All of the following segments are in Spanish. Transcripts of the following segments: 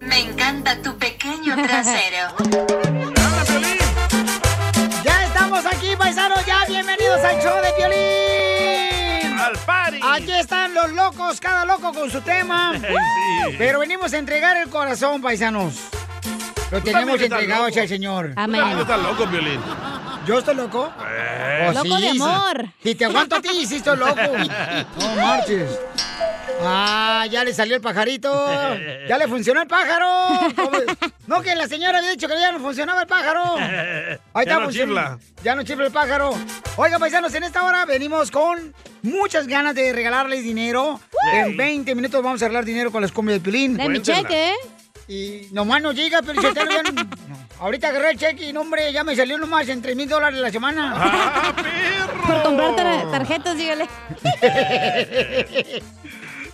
Me encanta tu pequeño trasero. Ya estamos aquí, paisanos, ya bienvenidos al show de violín. Al party. Aquí están los locos, cada loco con su tema. Sí. Pero venimos a entregar el corazón, paisanos. Lo Tú tenemos también estás entregado loco. hacia el Señor. Tú también estás loco, Violín. ¿Yo estoy loco? Eh. Oh, Loco de sí, amor. Si te aguanto a ti, sí estoy loco. No marches. Ah, ya le salió el pajarito. Ya le funcionó el pájaro. No, que la señora había dicho que ya no funcionaba el pájaro. Ahí Ya no funcionando. chifla. Ya no chifla el pájaro. Oiga, paisanos, en esta hora venimos con muchas ganas de regalarles dinero. En 20 minutos vamos a arreglar dinero con las cumbias de Pilín. De mi cheque, ¿eh? Y nomás no llega, pero tengo ya no- no. Ahorita agarré el cheque y, no, hombre, ya me salió nomás en 3 mil dólares la semana. ¡Ah, Por comprar tar- tarjetas, dígale.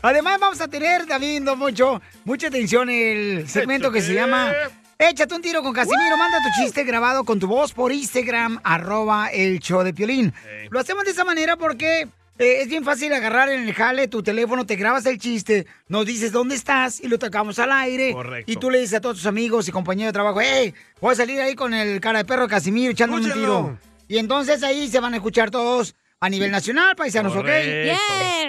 Además, vamos a tener también, don Moncho, mucha atención el segmento que se llama Échate un tiro con Casimiro. Manda tu chiste grabado con tu voz por Instagram, arroba el show de Piolín. Lo hacemos de esa manera porque eh, es bien fácil agarrar en el jale tu teléfono, te grabas el chiste, nos dices dónde estás y lo tocamos al aire. Correcto. Y tú le dices a todos tus amigos y compañeros de trabajo, hey, voy a salir ahí con el cara de perro Casimiro echando un tiro. Y entonces ahí se van a escuchar todos a nivel nacional, paisanos, ¿ok? Correcto.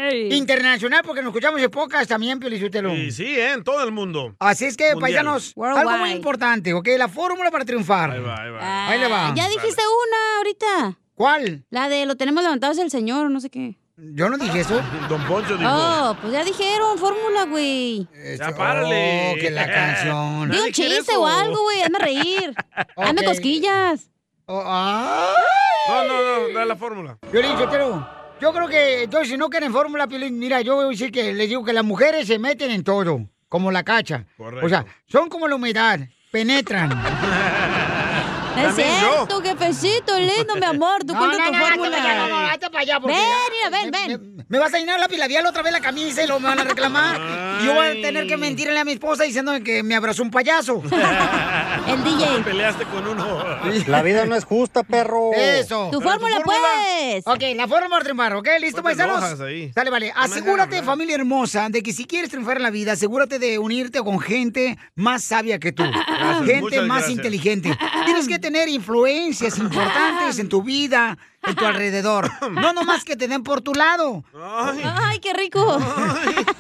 Yay. Internacional, porque nos escuchamos en pocas también, Piolichutelo. Y sí, ¿eh? en todo el mundo. Así es que, Mundial. paisanos, algo muy importante, ¿ok? La fórmula para triunfar. Ahí va, ahí va. Ahí le va. Ah, Ya dijiste una ahorita. ¿Cuál? La de lo tenemos levantado es el señor, no sé qué. Yo no dije eso. Don Poncho dijo. Oh, pues ya dijeron fórmula, güey. Ya párale. Oh, que la canción. Di un chiste o algo, güey, hazme reír. Hazme Ok. cosquillas. Oh, ah. No, no, no, da la fórmula. Piolín, Sotelo, yo creo que, entonces, si no quieren fórmula, mira, yo voy a decir que les digo que las mujeres se meten en todo, como la cacha. Correcto. O sea, son como la humedad, penetran. Es cierto, jefecito, lindo, mi amor. Tú No, cuenta no, tu no, fórmula. para allá, no, hazte para allá, porque Ven, mira, ven, me- ven. Me, me vas a llenar la labial otra vez la camisa y lo me van a reclamar. Yo voy a tener que mentirle a mi esposa diciendo que me abrazó un payaso. El DJ. Peleaste con uno. La vida no es justa, perro. Eso. Tu fórmula, pues. Ok, la fórmula triunfar, ¿ok? ¿Listo, No paisanos? ahí. Dale, vale. No Asegúrate, familia hermosa, de que si quieres triunfar en la vida, asegúrate de unirte con gente más sabia que tú. gente más gracias. inteligente. Tienes que tener influencias importantes en tu vida, en tu alrededor. No nomás que te den por tu lado. Ay, qué rico.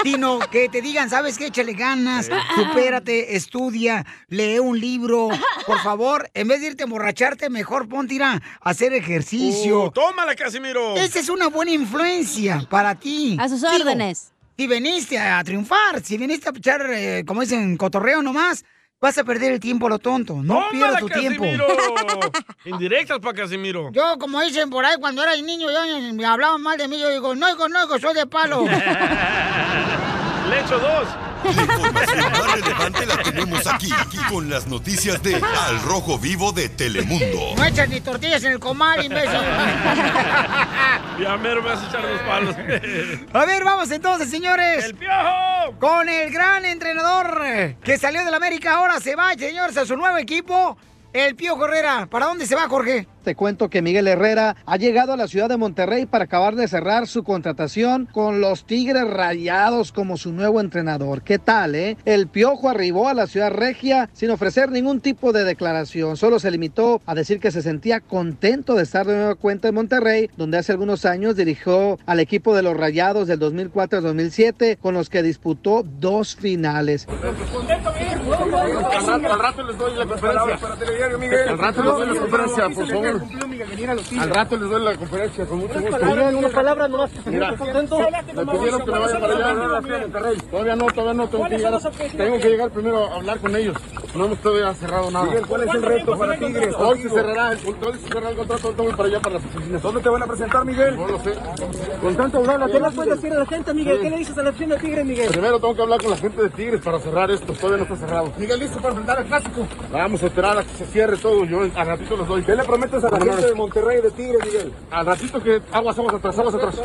Sino que te digan, ¿sabes qué? Échale ganas, supérate, estudia, lee un libro. Por favor, en vez de irte a emborracharte, mejor ponte a ir a hacer ejercicio. Uh, tómala, Casimiro. Esa es una buena influencia para ti. A sus Digo, órdenes. Si veniste a triunfar, si viniste a echar, eh, como dicen, cotorreo nomás, vas a perder el tiempo a lo tonto. No pierdas tu tiempo. Casimiro. Indirectas para Casimiro. Yo, como dicen por ahí, cuando era niño, yo, me hablaban mal de mí, yo digo, no, hijo, no, hijo, soy de palo. Le echo dos. La información más relevante la tenemos aquí, aquí, con las noticias de Al Rojo Vivo de Telemundo. No echas ni tortillas en el comal, imbécil. Ya mero me vas a echar dos palos. A ver, vamos entonces, señores. ¡El piojo! Con el gran entrenador que salió del América, ahora se va, señores, a su nuevo equipo, el Pío Herrera. ¿Para dónde se va, Jorge? Te cuento que Miguel Herrera ha llegado a la ciudad de Monterrey para acabar de cerrar su contratación con los Tigres Rayados como su nuevo entrenador. ¿Qué tal, eh? El Piojo arribó a la ciudad regia sin ofrecer ningún tipo de declaración. Solo se limitó a decir que se sentía contento de estar de nueva cuenta en Monterrey, donde hace algunos años dirigió al equipo de los Rayados del 2004 al 2007, con los que disputó dos finales. Al rato, al rato les doy la conferencia. Al rato les doy la conferencia, por favor. Al rato les doy la conferencia, con mucho gusto. Una palabra nomás. Mira, me pidieron que me vaya para allá. Todavía no, todavía no, tengo que llegar. Tengo que llegar primero a hablar con ellos. No hemos todavía cerrado nada. ¿cuál es el reto para Tigres? Hoy se cerrará, el- hoy se cerrará el contrato, voy para allá, para las oficinas. ¿Dónde te van a presentar, Miguel? No lo sé. Con tanto hablar, ¿Qué le puedes decir a la gente, Miguel? ¿Qué le dices a la afición de Tigres, Miguel? Primero tengo que hablar con la gente de Tigres para cerrar esto, todavía no está cerrado. Miguel, listo para enfrentar al clásico. Vamos a esperar a que se cierre todo, yo al ratito los doy. ¿Qué le prometes a la gente de Monterrey de Tigres, Miguel? Al ratito que aguas, aguas atrás, aguas atrás.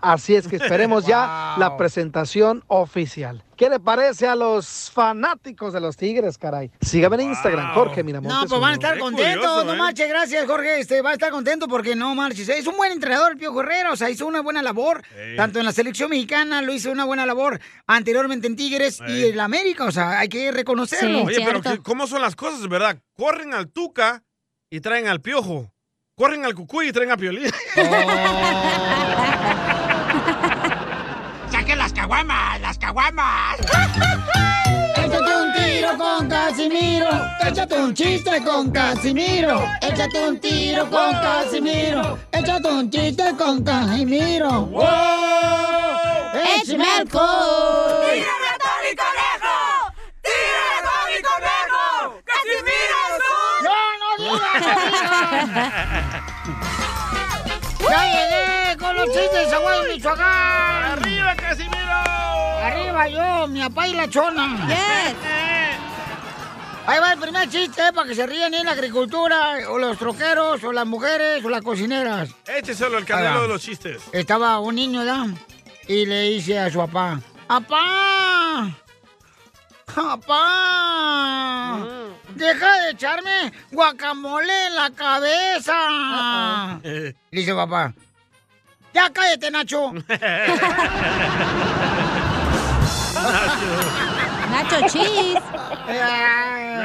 Así es que esperemos ya la presentación oficial. ¿Qué le parece a los fanáticos de los Tigres, caray? Sígame en Instagram, Jorge Miramontes. No, pues van a estar contentos, curioso, no ¿eh? marches, gracias Jorge, este, va a estar contento porque no marches, es un buen entrenador el Pío Herrera, o sea, hizo una buena labor, Ey. tanto en la selección mexicana, lo hizo una buena labor anteriormente en Tigres y en la América, o sea, hay que reconocerlo. Sí. Oye, pero Cierto. ¿qué- ¿cómo son las cosas, verdad? Corren al Tuca y traen al Piojo. Corren al Cucuy y traen a Piolín. ¡Saquen las caguamas, caguamas! Échate un tiro con Casimiro, échate un chiste con Casimiro, échate un tiro con Casimiro, échate un chiste con Casimiro. ¡Wow! ¡Échame alcohol! ¡No, no digas! ¡Ya llegué con los chistes a Guay, Michoacán! ¡Arriba, yo, mi papá y la chona! Yes. Ahí va el primer chiste, eh, para que se rían en la agricultura, o los troqueros, o las mujeres, o las cocineras. Écheselo el Ahí canelo va. de los chistes. Estaba un niño, ¿ya? Y le dice a su papá, ¡Papá! ¡Papá! ¡Deja de echarme guacamole en la cabeza! Eh, Le dice papá, ¡Ya cállate, Nacho! Nacho Cheese.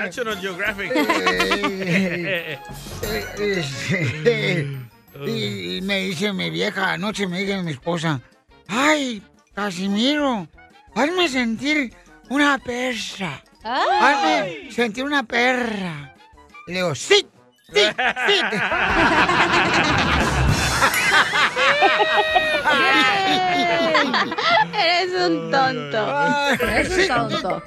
National Geographic. Eh, eh, y, y me dice mi vieja, anoche me dice mi esposa, ay, Casimiro, hazme sentir una perra. Hazme sentir una perra. Le digo, sí, sí, sí. Eres un tonto. Eres un tonto.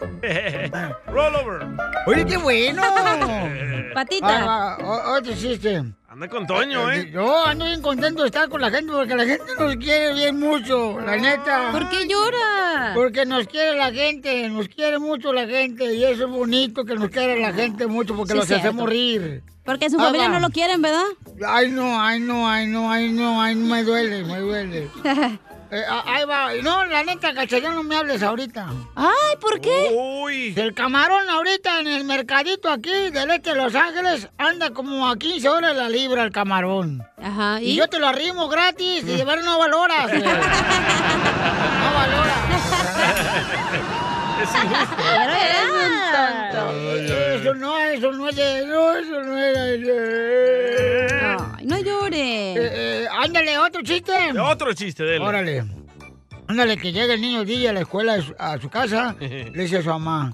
Roll over. Oye, qué bueno. Patita. Ah, va, o- otro chiste. Anda con Toño, ¿eh? Yo ando bien contento de estar con la gente porque la gente nos quiere bien mucho, la neta. ¿Por qué llora? Porque nos quiere la gente, nos quiere mucho la gente y eso es bonito que nos quiera la gente mucho porque Sí, los cierto. hacemos rir. Porque su Ah, familia no lo quieren, ¿verdad? Ay no, ay no, ay no, ay no, ay no, me duele, me duele. Eh, ah, ahí va, no, la neta, cacharón, no me hables ahorita. Ay, ¿por qué? Uy. El camarón ahorita en el mercadito aquí del este de Los Ángeles anda como a 15 horas la libra el camarón. Ajá, Y ¿y? yo te lo arrimo gratis y de ver no valoras. No valoras. Eres un tonto. Eso no, eso no es de... No, eso no era de... Ay, no llore. Eh, eh, ándale, otro chiste. Otro chiste de él. Órale. Ándale, que llega el niño DJ a la escuela, a su, a su casa, le dice a su mamá,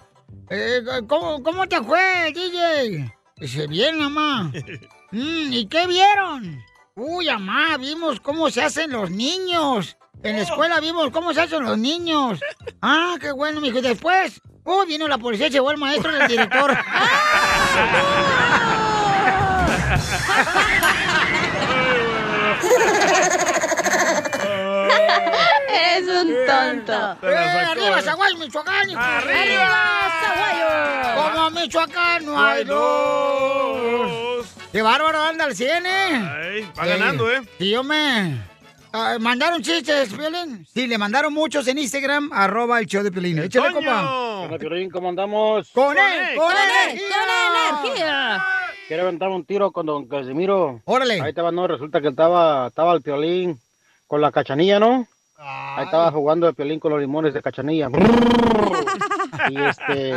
eh, ¿cómo, ¿cómo te fue, DJ? Dice, bien, mamá. "Mm, ¿Y qué vieron? Uy, mamá, vimos cómo se hacen los niños. En la escuela vimos cómo se hacen los niños. Ah, qué bueno, mijo. Y después, uy, vino la policía, llegó el maestro y el director. Eres un tonto. ¡Eh, arriba. Zaguayo, Michoacán! hijo! ¡Arriba! Zaguayo! Como Michoacán no hay dos. ¡Qué bárbaro anda el 100, eh! Ay, va ganando, ¿eh? Si yo ah, ¿Mandaron chistes, Piolín? Sí, le mandaron muchos en Instagram, arroba el show de Piolín. Échale, compa. Piolín, ¿cómo andamos? ¡Con Con él! él, ¡Con ¡Con energía! energía! Quiero aventar un tiro con don Casimiro. Órale. Ahí estaba, no, resulta que estaba, estaba el Piolín con la cachanilla, ¿no? Ahí estaba jugando el Piolín con los limones de cachanilla. y este,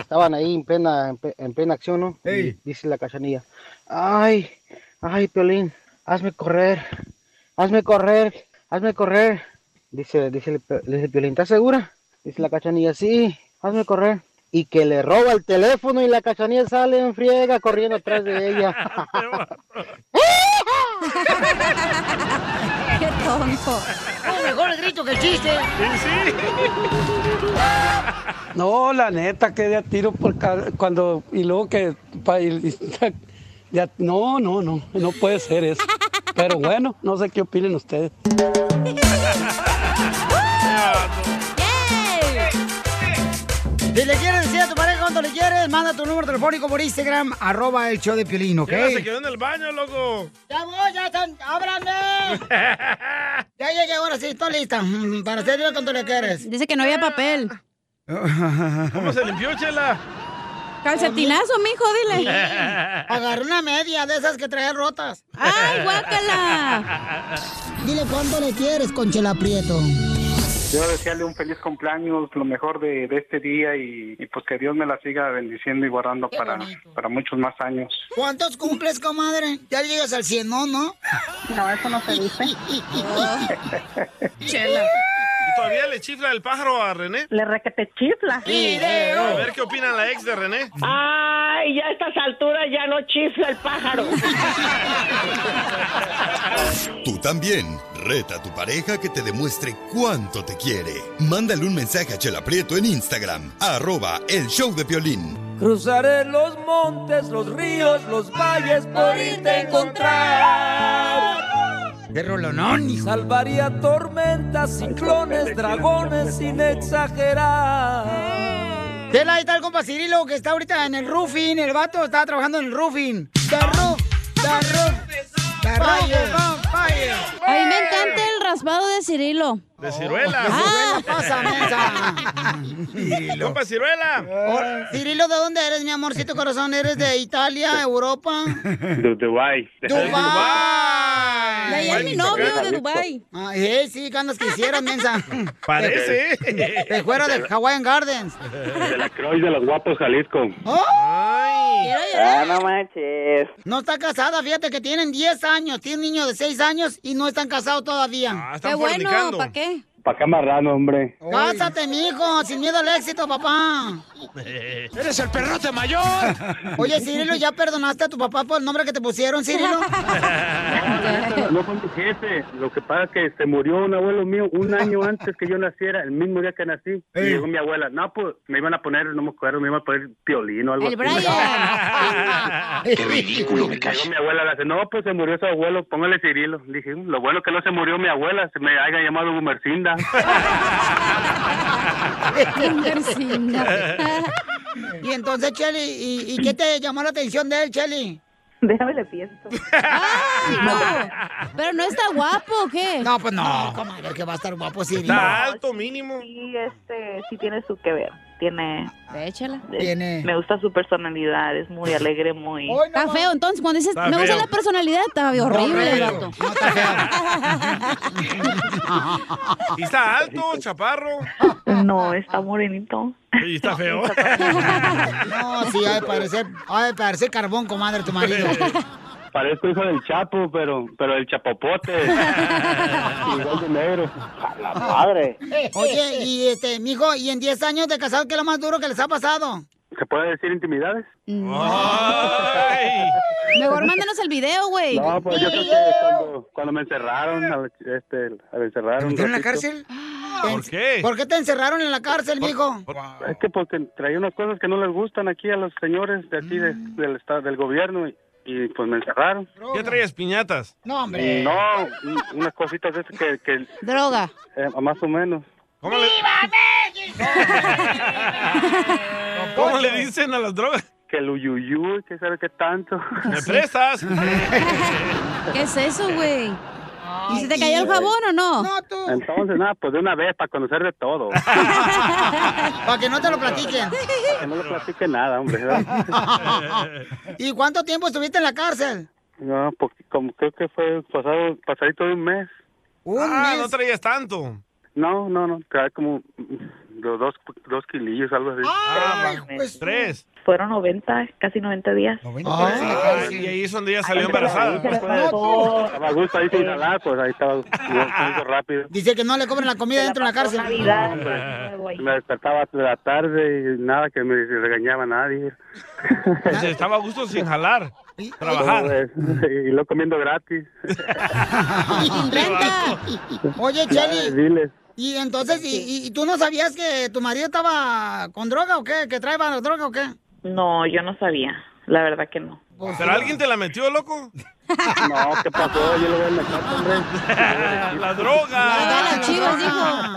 estaban ahí en plena, en, en plena acción, ¿no? Y dice la cachanilla, ay, ay, Piolín, hazme correr, hazme correr, hazme correr. Dice, dice, dice el Piolín, ¿estás segura? Dice la cachanilla, sí, hazme correr. Y que le roba el teléfono y la cachanilla sale en friega corriendo atrás de ella. Qué tonto. Oh, mejor el grito que el chiste. No, la neta, que de a tiro por ca- cuando y luego que pa- y- ya- no, no, no, no puede ser eso. Pero bueno, no sé qué opinen ustedes. Si le quieres decir a tu pareja cuando le quieres, manda tu número telefónico por Instagram, arroba el show de Piolín, ¿ok? Se quedó en el baño, loco. ¡Ya voy, ya están! ¡Ábranme! ya llegué, ahora sí, estoy lista. mm, Para hacerlo cuando le quieres. Dice que no había papel. ¿Cómo se limpió, Chela? Calcetinazo, mijo, dile. Agarré una media de esas que traía rotas. ¡Ay, guácala! Dile cuánto le quieres, Conchela Prieto. Quiero desearle un feliz cumpleaños, lo mejor de, de este día y, y, pues que Dios me la siga bendiciendo y guardando para, para muchos más años. ¿Cuántos cumples, comadre? Ya llegas al 100, ¿no? ¿No? No, eso no se dice. Chela. ¿Y todavía le chifla el pájaro a René? Le requete chifla. A ver qué opina la ex de René. Ay, ya a estas alturas ya no chifla el pájaro. Tú también. Reta a tu pareja que te demuestre cuánto te quiere. Mándale un mensaje a Chela Prieto en Instagram, arroba el show de Piolín. Cruzaré los montes, los ríos, los valles por irte a encontrar. ¡Qué rolonón, hijo! Salvaría tormentas, ciclones, dragones sin exagerar. Tela, ahí está el compa Cirilo que está ahorita en el roofing. El vato está trabajando en el roofing. The roof, the roof, the roof. A mí me encanta el raspado de Cirilo. De ciruela. Ah. pasa, mensa. Compa ciruela. Oh, Cirilo, ¿de dónde eres, mi amorcito corazón? ¿Eres de Italia, Europa? De Dubái. ¡Dubái! Y ahí es mi novio de Dubai. Ah, eh, sí, ganas que hicieras, mensa. Parece. De fuera de Hawaiian Gardens. De la Croix de los Guapos, Jalisco. Ay. Quiero llorar. no manches. No está casada, fíjate que tienen 10 años. Tiene un niño de 6 años y no están casados todavía. Ah, Qué están bueno, fornicando. ¿para qué? Pa' acá marrano, hombre. Cásate, mijo, sin miedo al éxito, papá. ¡Eres el perrote mayor! Oye, Cirilo, ¿ya perdonaste a tu papá por el nombre que te pusieron, Cirilo? No fue mi jefe. Lo que pasa es que se murió un abuelo mío un año antes que yo naciera, el mismo día que nací. Y llegó mi abuela. No, pues me iban a poner, no me acuerdo, me iban a poner piolín o algo El así. Brian. Qué ridículo, me Llegó mi abuela, le dice, no, pues se murió su abuelo, póngale Cirilo. Le dije, lo bueno que no se murió mi abuela, se me haya llamado Gumercinda. Y entonces, Cheli, ¿y, y qué te llamó la atención de él, Cheli? Déjame le pienso. Ay, no. Pero no está guapo, ¿o qué? No, pues no, comadre, que va a estar guapo Cirilo. Está alto mínimo. Sí, este, sí tiene su que ver. Tiene, Échala. Tiene. me gusta su personalidad, es muy alegre, muy. Hoy no Está feo, entonces, cuando dices, Está me gusta feo. la personalidad, está horrible el feo. Y está alto, chaparro. No, está morenito. Y está feo. No, sí, ha de parecer, ha de parecer carbón, comadre, tu marido. Parezco hijo del Chapo, pero, pero el chapopote. Igual de negro. A la madre. Oye, y este, mijo, ¿y en 10 años de casado qué es lo más duro que les ha pasado? ¿Se puede decir intimidades? Ay. Mejor mándanos el video, güey. No, pues yo creo que cuando, cuando me encerraron, al, este, al encerrar ¿Te metieron en la cárcel? ¿Por qué? ¿Por qué te encerraron en la cárcel, mijo? Es que porque traía unas cosas que no les gustan aquí a los señores de aquí de- del estado, del gobierno y, y, pues me encerraron. ¿Qué traías, piñatas? No, hombre. No, un- unas cositas de esas que, que Droga. eh, más o menos. ¿Cómo le... ¿Cómo le dicen a las drogas? Que el uyuyuy, que sabe qué tanto. ¿Me prestas? ¿Qué es eso, güey? ¿Y se te cayó el jabón o no? No, tú. Entonces, nada, pues de una vez para conocer de todo. Para que no te lo platiquen. Que no le platique nada, hombre. ¿Y cuánto tiempo estuviste en la cárcel? No, porque como creo que fue pasado, pasadito de un mes. Un ah, mes. no traías tanto. No, no, no, trae como mm, dos, dos kilillos, algo así. Ay, pues, Tres. fueron 90, casi 90 días. Ah, y ahí es donde ella salió embarazada. Estaba a gusto ahí sin jalar, pues ahí estaba muy rápido. Dice que no le cobran la comida dentro de la cárcel. Me despertaba de la tarde y nada, que me regañaba nadie. Se estaba a gusto sin jalar. Trabajar. Pues, y lo comiendo gratis. Oye, Cheli. diles. Y entonces, ¿y, y tú no sabías que tu marido estaba con droga o qué? ¿Que traía droga o qué? No, yo no sabía. La verdad que no. ¿Pero alguien te la metió, loco? No, ¿qué pasó? Yo lo voy a meter, hombre. la droga.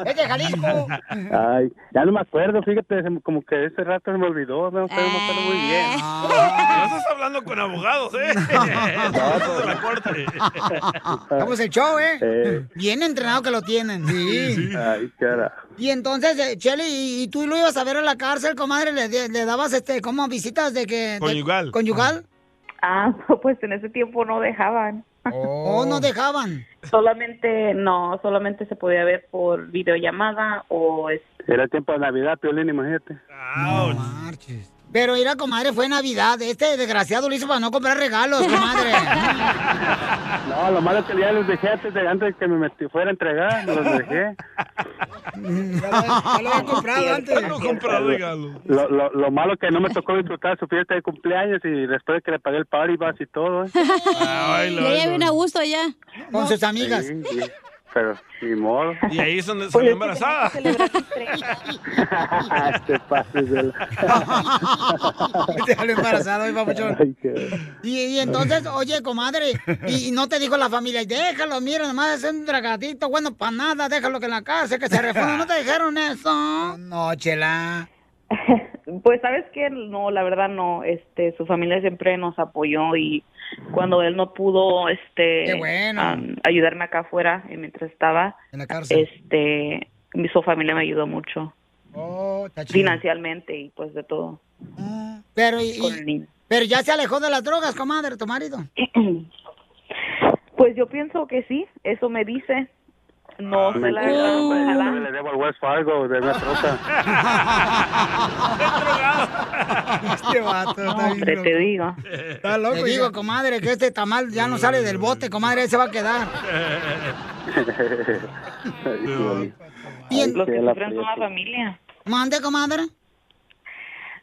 Es de Jalisco. Ay, ya no me acuerdo, fíjate, como que ese rato se me olvidó, no, pero me acuerdo muy bien. No estás hablando con abogados, ¿eh? Eso de la corte. ¿Cómo es el show, eh? Eh, Bien entrenado que lo tienen. Sí. ay, carajo. Y entonces, eh, Cheli, ¿y, y tú lo ibas a ver a la cárcel, comadre? ¿Le, le dabas, este, como visitas de que... de- Conyugal. ¿Conyugal? Ah, pues en ese tiempo no dejaban. ¿O no dejaban? Solamente, no, solamente se podía ver por videollamada o es... Era tiempo de Navidad, Piolín, imagínate. No marches. Pero mira, comadre, fue Navidad. Este desgraciado lo hizo para no comprar regalos, comadre. No, lo malo es que ya los dejé antes de, antes de que me fuera a entregar, los dejé. Ya lo había comprado antes. No compró regalo. Lo, lo, lo malo es que no me tocó disfrutar su fiesta de cumpleaños y después de que le pagué el party bus y todo, ¿eh? Y ella viene a gusto allá. Con sus amigas. Sí, sí, pero ni modo. Y ahí es donde salió embarazada. este pases de la... Te salió embarazado, hoy, papuchón. Qué- Y, y entonces, oye, comadre, y, y no te dijo la familia, déjalo, mira, nomás es un dragadito, bueno, para nada, déjalo que en la cárcel, que se refunda. ¿No te dijeron eso? No, chela. Pues sabes que no, la verdad no, este, su familia siempre nos apoyó y cuando él no pudo, este, bueno. ayudarme acá afuera y mientras estaba, En la cárcel. este, mi- su familia me ayudó mucho Oh, financieramente y pues de todo. Pero, y- pero ya se alejó de las drogas, comadre, tu marido. Pues yo pienso que sí, eso me dice. No se la ojalá. Le debo al West Fargo de una troca. Este vato está bien te digo. Está loco. Te digo, comadre, que este tamal ya no sale del bote, comadre, ahí se va a quedar. Y en- los que Ay, sufren son la familia. Mande, comadre.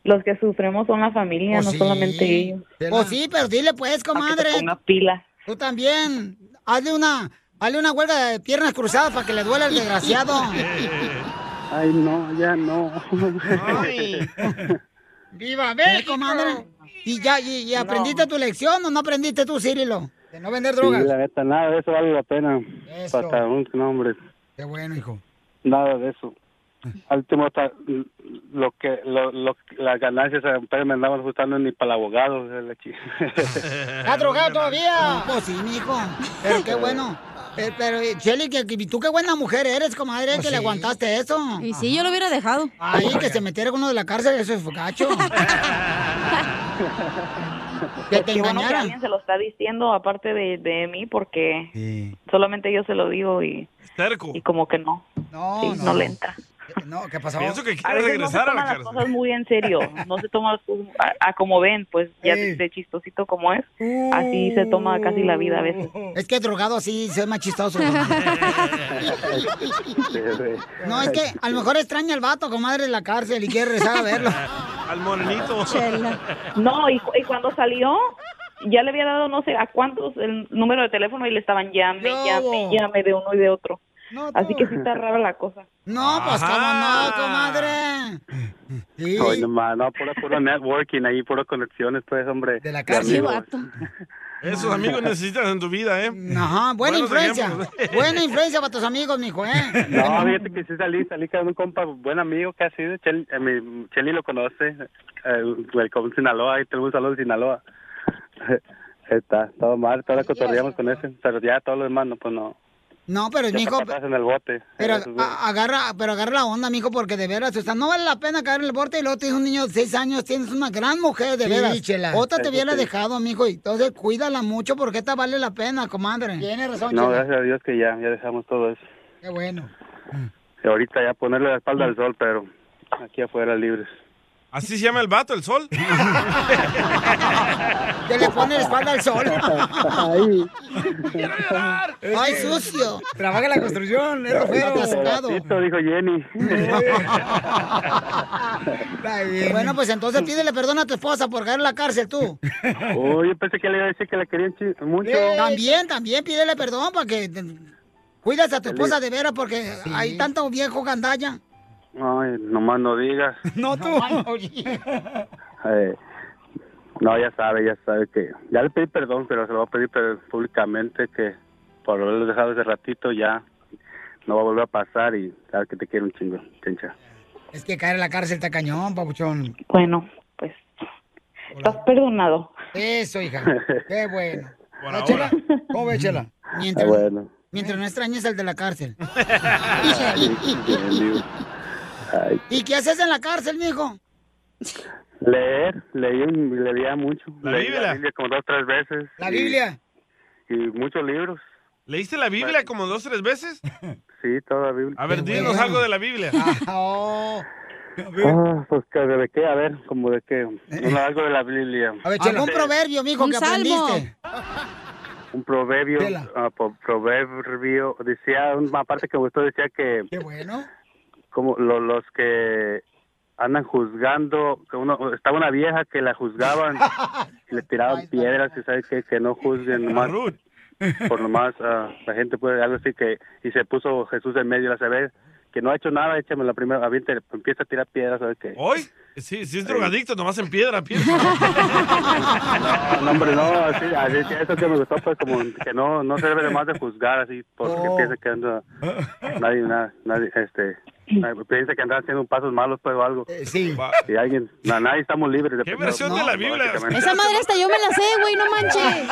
Los que sufremos son la familia, Pues no sí. solamente ellos. Pues sí, pero dile pues, comadre. ponga pila. Tú también. Hazle una, hazle una huelga de piernas cruzadas para que le duela el desgraciado. Ay, no, ya no. ¡Viva México! comadre. ¿Y ya y, y aprendiste tu lección o no aprendiste tú, Cirilo? De no vender drogas. Sí, la neta, nada de eso vale la pena. Eso. Para un nombre, Qué bueno, hijo. nada de eso. Al último, lo que, lo, lo, las ganancias apenas me andaban ajustando ni para el abogado. de la chi- ¿Estás drogado todavía? Pues sí, mijo. Pero qué bueno. Eh, Pero, eh, Cheli, que, que tú qué buena mujer eres, comadre, que le aguantaste eso. Y sí, yo lo hubiera dejado. Ahí, que se metiera con uno de la cárcel, eso es gacho. que te Qué bueno que alguien se lo está diciendo aparte de, de mí porque solamente yo se lo digo y, Terco. y como que no. No, Sí, no. no le entra. No, ¿qué pasó? Pienso que A quiere veces no se regresar a la toman las cárcel. cosas muy en serio, no se cosas a, a como ven, pues ya de, de chistosito como es, así se toma casi la vida a veces. Es que drogado así se ve más chistoso. No, es que a lo mejor extraña al vato, comadre, en la cárcel y quiere regresar a verlo. Al morenito. No, y, y cuando salió, ya le había dado no sé a cuántos el número de teléfono y le estaban llame, llame, llame de uno y de otro. Así que sí está rara la cosa. No, pues cómo no, comadre. Sí. Ay, no, no, puro, puro networking ahí, puro conexiones, pues, hombre. De la cárcel. amigos. Esos amigos necesitas en tu vida, ¿eh? Ajá, buena Buenos influencia. ejemplos. Buena influencia para tus amigos, mijo, ¿eh? No, fíjate que sí salí, salí con un compa, buen amigo que ha sido, Cheli, eh, mi, Cheli lo conoce, eh, el con Sinaloa, ahí tenemos un saludo de Sinaloa. Está, todo mal, todavía cotorreamos con ese, pero ya todo lo demás, no, pues no. No, pero Ya mijo, en el bote. pero a- agarra, pero agarra la onda, mijo, porque de veras, o sea, no vale la pena caer en el bote y luego tienes un niño de seis años, tienes una gran mujer, de Sí, veras. chela. Otra te hubiera sí. dejado, mijo, y entonces cuídala mucho porque esta vale la pena, comadre. Tienes razón, No, Chela. gracias a Dios que ya, ya dejamos todo eso. Qué bueno. Y ahorita ya ponerle la espalda al sol, pero aquí afuera libres. ¿Así se llama el vato, el sol? Que le pone la espalda al sol. Ahí. Ay, sucio. Trabaja en la construcción, es feo. Pedacito, dijo Jenny. Bueno, pues entonces pídele perdón a tu esposa por caer en la cárcel tú. Oh, yo pensé que le iba a decir que la querían mucho. También, también pídele perdón para que cuidas a tu esposa de veras porque hay tanto viejo gandalla. Ay, nomás no digas. No tú. Eh, no, ya sabe, ya sabe que... Ya le pedí perdón, pero se lo voy a pedir pero públicamente que por haberlo dejado ese ratito ya no va a volver a pasar y sabes que te quiero un chingo, chencha. Es que caer en la cárcel está cañón, papuchón. Bueno, pues. Estás perdonado. Eso, hija. Qué bueno. Por ¿No, ahora. Chela? ¿Cómo ves, Chela? Mientras, Ah, bueno. mientras no extrañes al de la cárcel. Ay, ¿Y qué haces en la cárcel, mijo? leer, leí, un- leía mucho. ¿La Leí Biblia? la Biblia como dos, tres veces. ¿La y- Biblia? Y muchos libros. ¿Leíste la Biblia como dos, tres veces? Sí, toda la Biblia. A ver, dinos algo de la Biblia. Oh. Ah, pues que de qué, a ver, como de qué. No, algo de la Biblia. A ver, Algún proverbio, mijo, Un que salmo. aprendiste. Un proverbio, ah, po- proverbio, decía, una parte que me gustó decía que Qué bueno. Como lo- los que andan juzgando, que uno, estaba una vieja que la juzgaban y le tiraban piedras y sabe que, que no juzguen nomás, por nomás ah, la gente puede algo así que y se puso Jesús en medio la sabe que no ha hecho nada, échame la primera, aviente, empieza a tirar piedras, ¿sabes qué? ¿Hoy? Sí, sí es drogadicto, nomás en piedra, piedra. No, no, hombre, no, así, así eso que me gustó, pues como que no, no se debe de más de juzgar así, porque Oh. piensa que anda, nadie, na- nadie, este, piensa que andan haciendo pasos malos, pues, o algo. sí. Y alguien, na- nadie estamos libres de ¿Qué versión de la Biblia? Esa madre hasta yo me la sé, güey, no manches.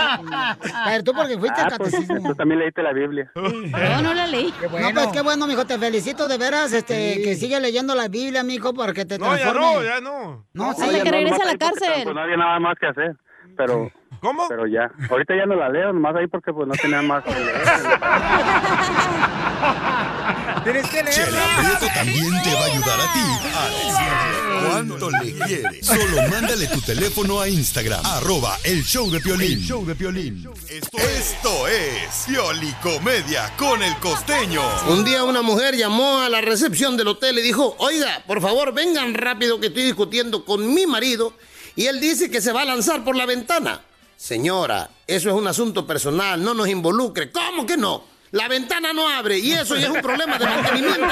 A ver, tú porque fuiste Ah, al pues, catecismo. tú también leíste la Biblia. No, no la leí. No, pues qué bueno, mijo, te felicito de veras, este, que sigue leyendo la Biblia, mijo, porque te No, ya transforme. no, ya no. No, sí. Hasta que regrese a la cárcel. Pues no había nada más que hacer, pero... ¿Cómo? Pero ya, ahorita ya no la leo, nomás ahí porque pues no tenía más que leer. Tienes que Chela Prieto también te va a ayudar a ti a decirle cuánto le quieres. Solo mándale tu teléfono a Instagram, arroba el show de Piolín. El show de Piolín. Esto, esto es Piolicomedia con el costeño. Un día una mujer llamó a la recepción del hotel y dijo, oiga, por favor, vengan rápido que estoy discutiendo con mi marido y él dice que se va a lanzar por la ventana. Señora, eso es un asunto personal, no nos involucre. ¿Cómo que no? La ventana no abre y eso ya es un problema de mantenimiento.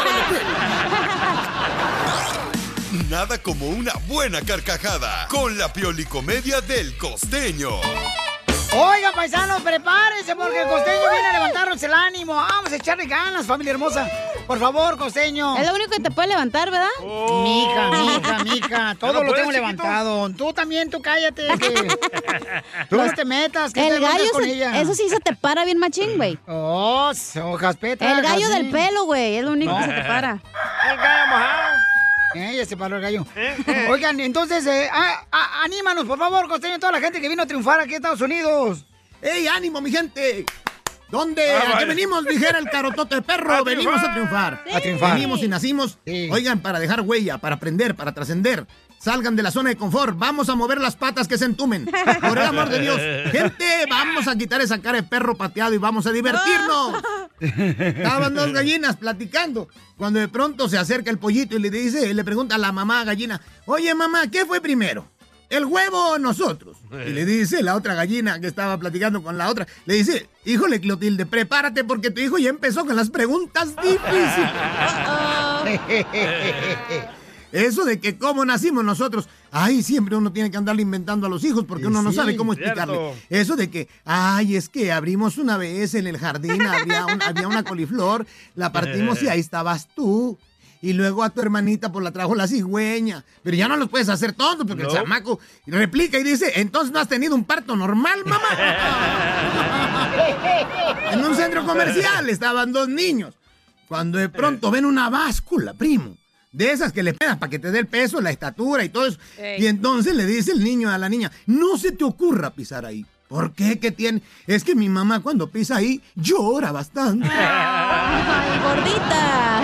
Nada como una buena carcajada con la Piolicomedia del costeño. Oiga, paisanos, prepárense porque el costeño viene a levantarnos el ánimo. Vamos a echarle ganas, familia hermosa. Por favor, costeño. Es lo único que te puede levantar, ¿verdad? Mija, mija, mija, todo ¿Ya no lo tengo chiquito? levantado. Tú también, tú cállate. que- Tú no te metas, que te El metas gallo, con se- ella. eso sí se te para bien machín, güey. Oh, hojas petas. El gallo así. del pelo, güey, es lo único que se te para. El gallo mojado. Eh, ya se paró el gallo. Oigan, entonces, eh, anímanos, por favor, costeño, toda la gente que vino a triunfar aquí en Estados Unidos. ¡Ey, ánimo, mi gente! ¿Dónde? Ah, ¿A qué venimos? Dijera el carotote perro. A venimos a triunfar. triunfar. A triunfar. Venimos y nacimos. Oigan, para dejar huella, para aprender, para trascender. Salgan de la zona de confort. Vamos a mover las patas que se entumen. Por el amor de Dios. Gente, vamos a quitar esa cara de perro pateado y vamos a divertirnos. Estaban dos gallinas platicando. Cuando de pronto se acerca el pollito y le dice, le pregunta a la mamá gallina, oye mamá, ¿qué fue primero? ¿El huevo o nosotros? Y le dice la otra gallina que estaba platicando con la otra, le dice, híjole Clotilde, prepárate porque tu hijo ya empezó con las preguntas difíciles. Eso de que cómo nacimos nosotros, ay, siempre uno tiene que andarle inventando a los hijos porque uno no sabe cómo explicarle. cierto. Eso de que, ay, es que abrimos una vez en el jardín, había, un- había una coliflor, la partimos y ahí estabas tú. Y luego a tu hermanita pues la trajo la cigüeña. Pero ya no los puedes hacer todos porque el No. chamaco replica y dice, entonces no has tenido un parto normal, mamá. en un centro comercial estaban dos niños. Cuando de pronto ven una báscula, primo. De esas que le pegas para que te dé el peso, la estatura y todo eso. Ey. Y entonces le dice el niño a la niña, no se te ocurra pisar ahí. ¿Por qué? ¿Qué tiene? Es que mi mamá cuando pisa ahí llora bastante. ¡Ay, gordita!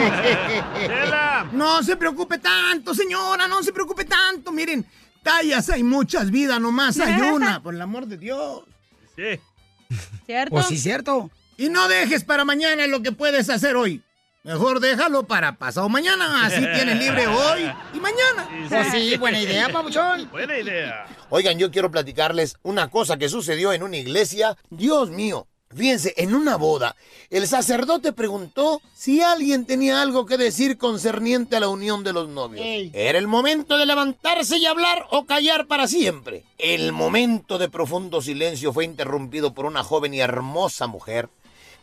No se preocupe tanto, señora, no se preocupe tanto. Miren, tallas hay muchas vidas, nomás hay una, por el amor de Dios. Sí. ¿Cierto? Pues sí, cierto. Y no dejes para mañana lo que puedes hacer hoy. Mejor déjalo para pasado mañana, así tienes libre hoy y mañana. Pues sí, buena idea, papuchón. Buena idea. Oigan, yo quiero platicarles una cosa que sucedió en una iglesia. Dios mío, fíjense, en una boda, el sacerdote preguntó si alguien tenía algo que decir concerniente a la unión de los novios. Ey. Era el momento de levantarse y hablar o callar para siempre. El momento de profundo silencio fue interrumpido por una joven y hermosa mujer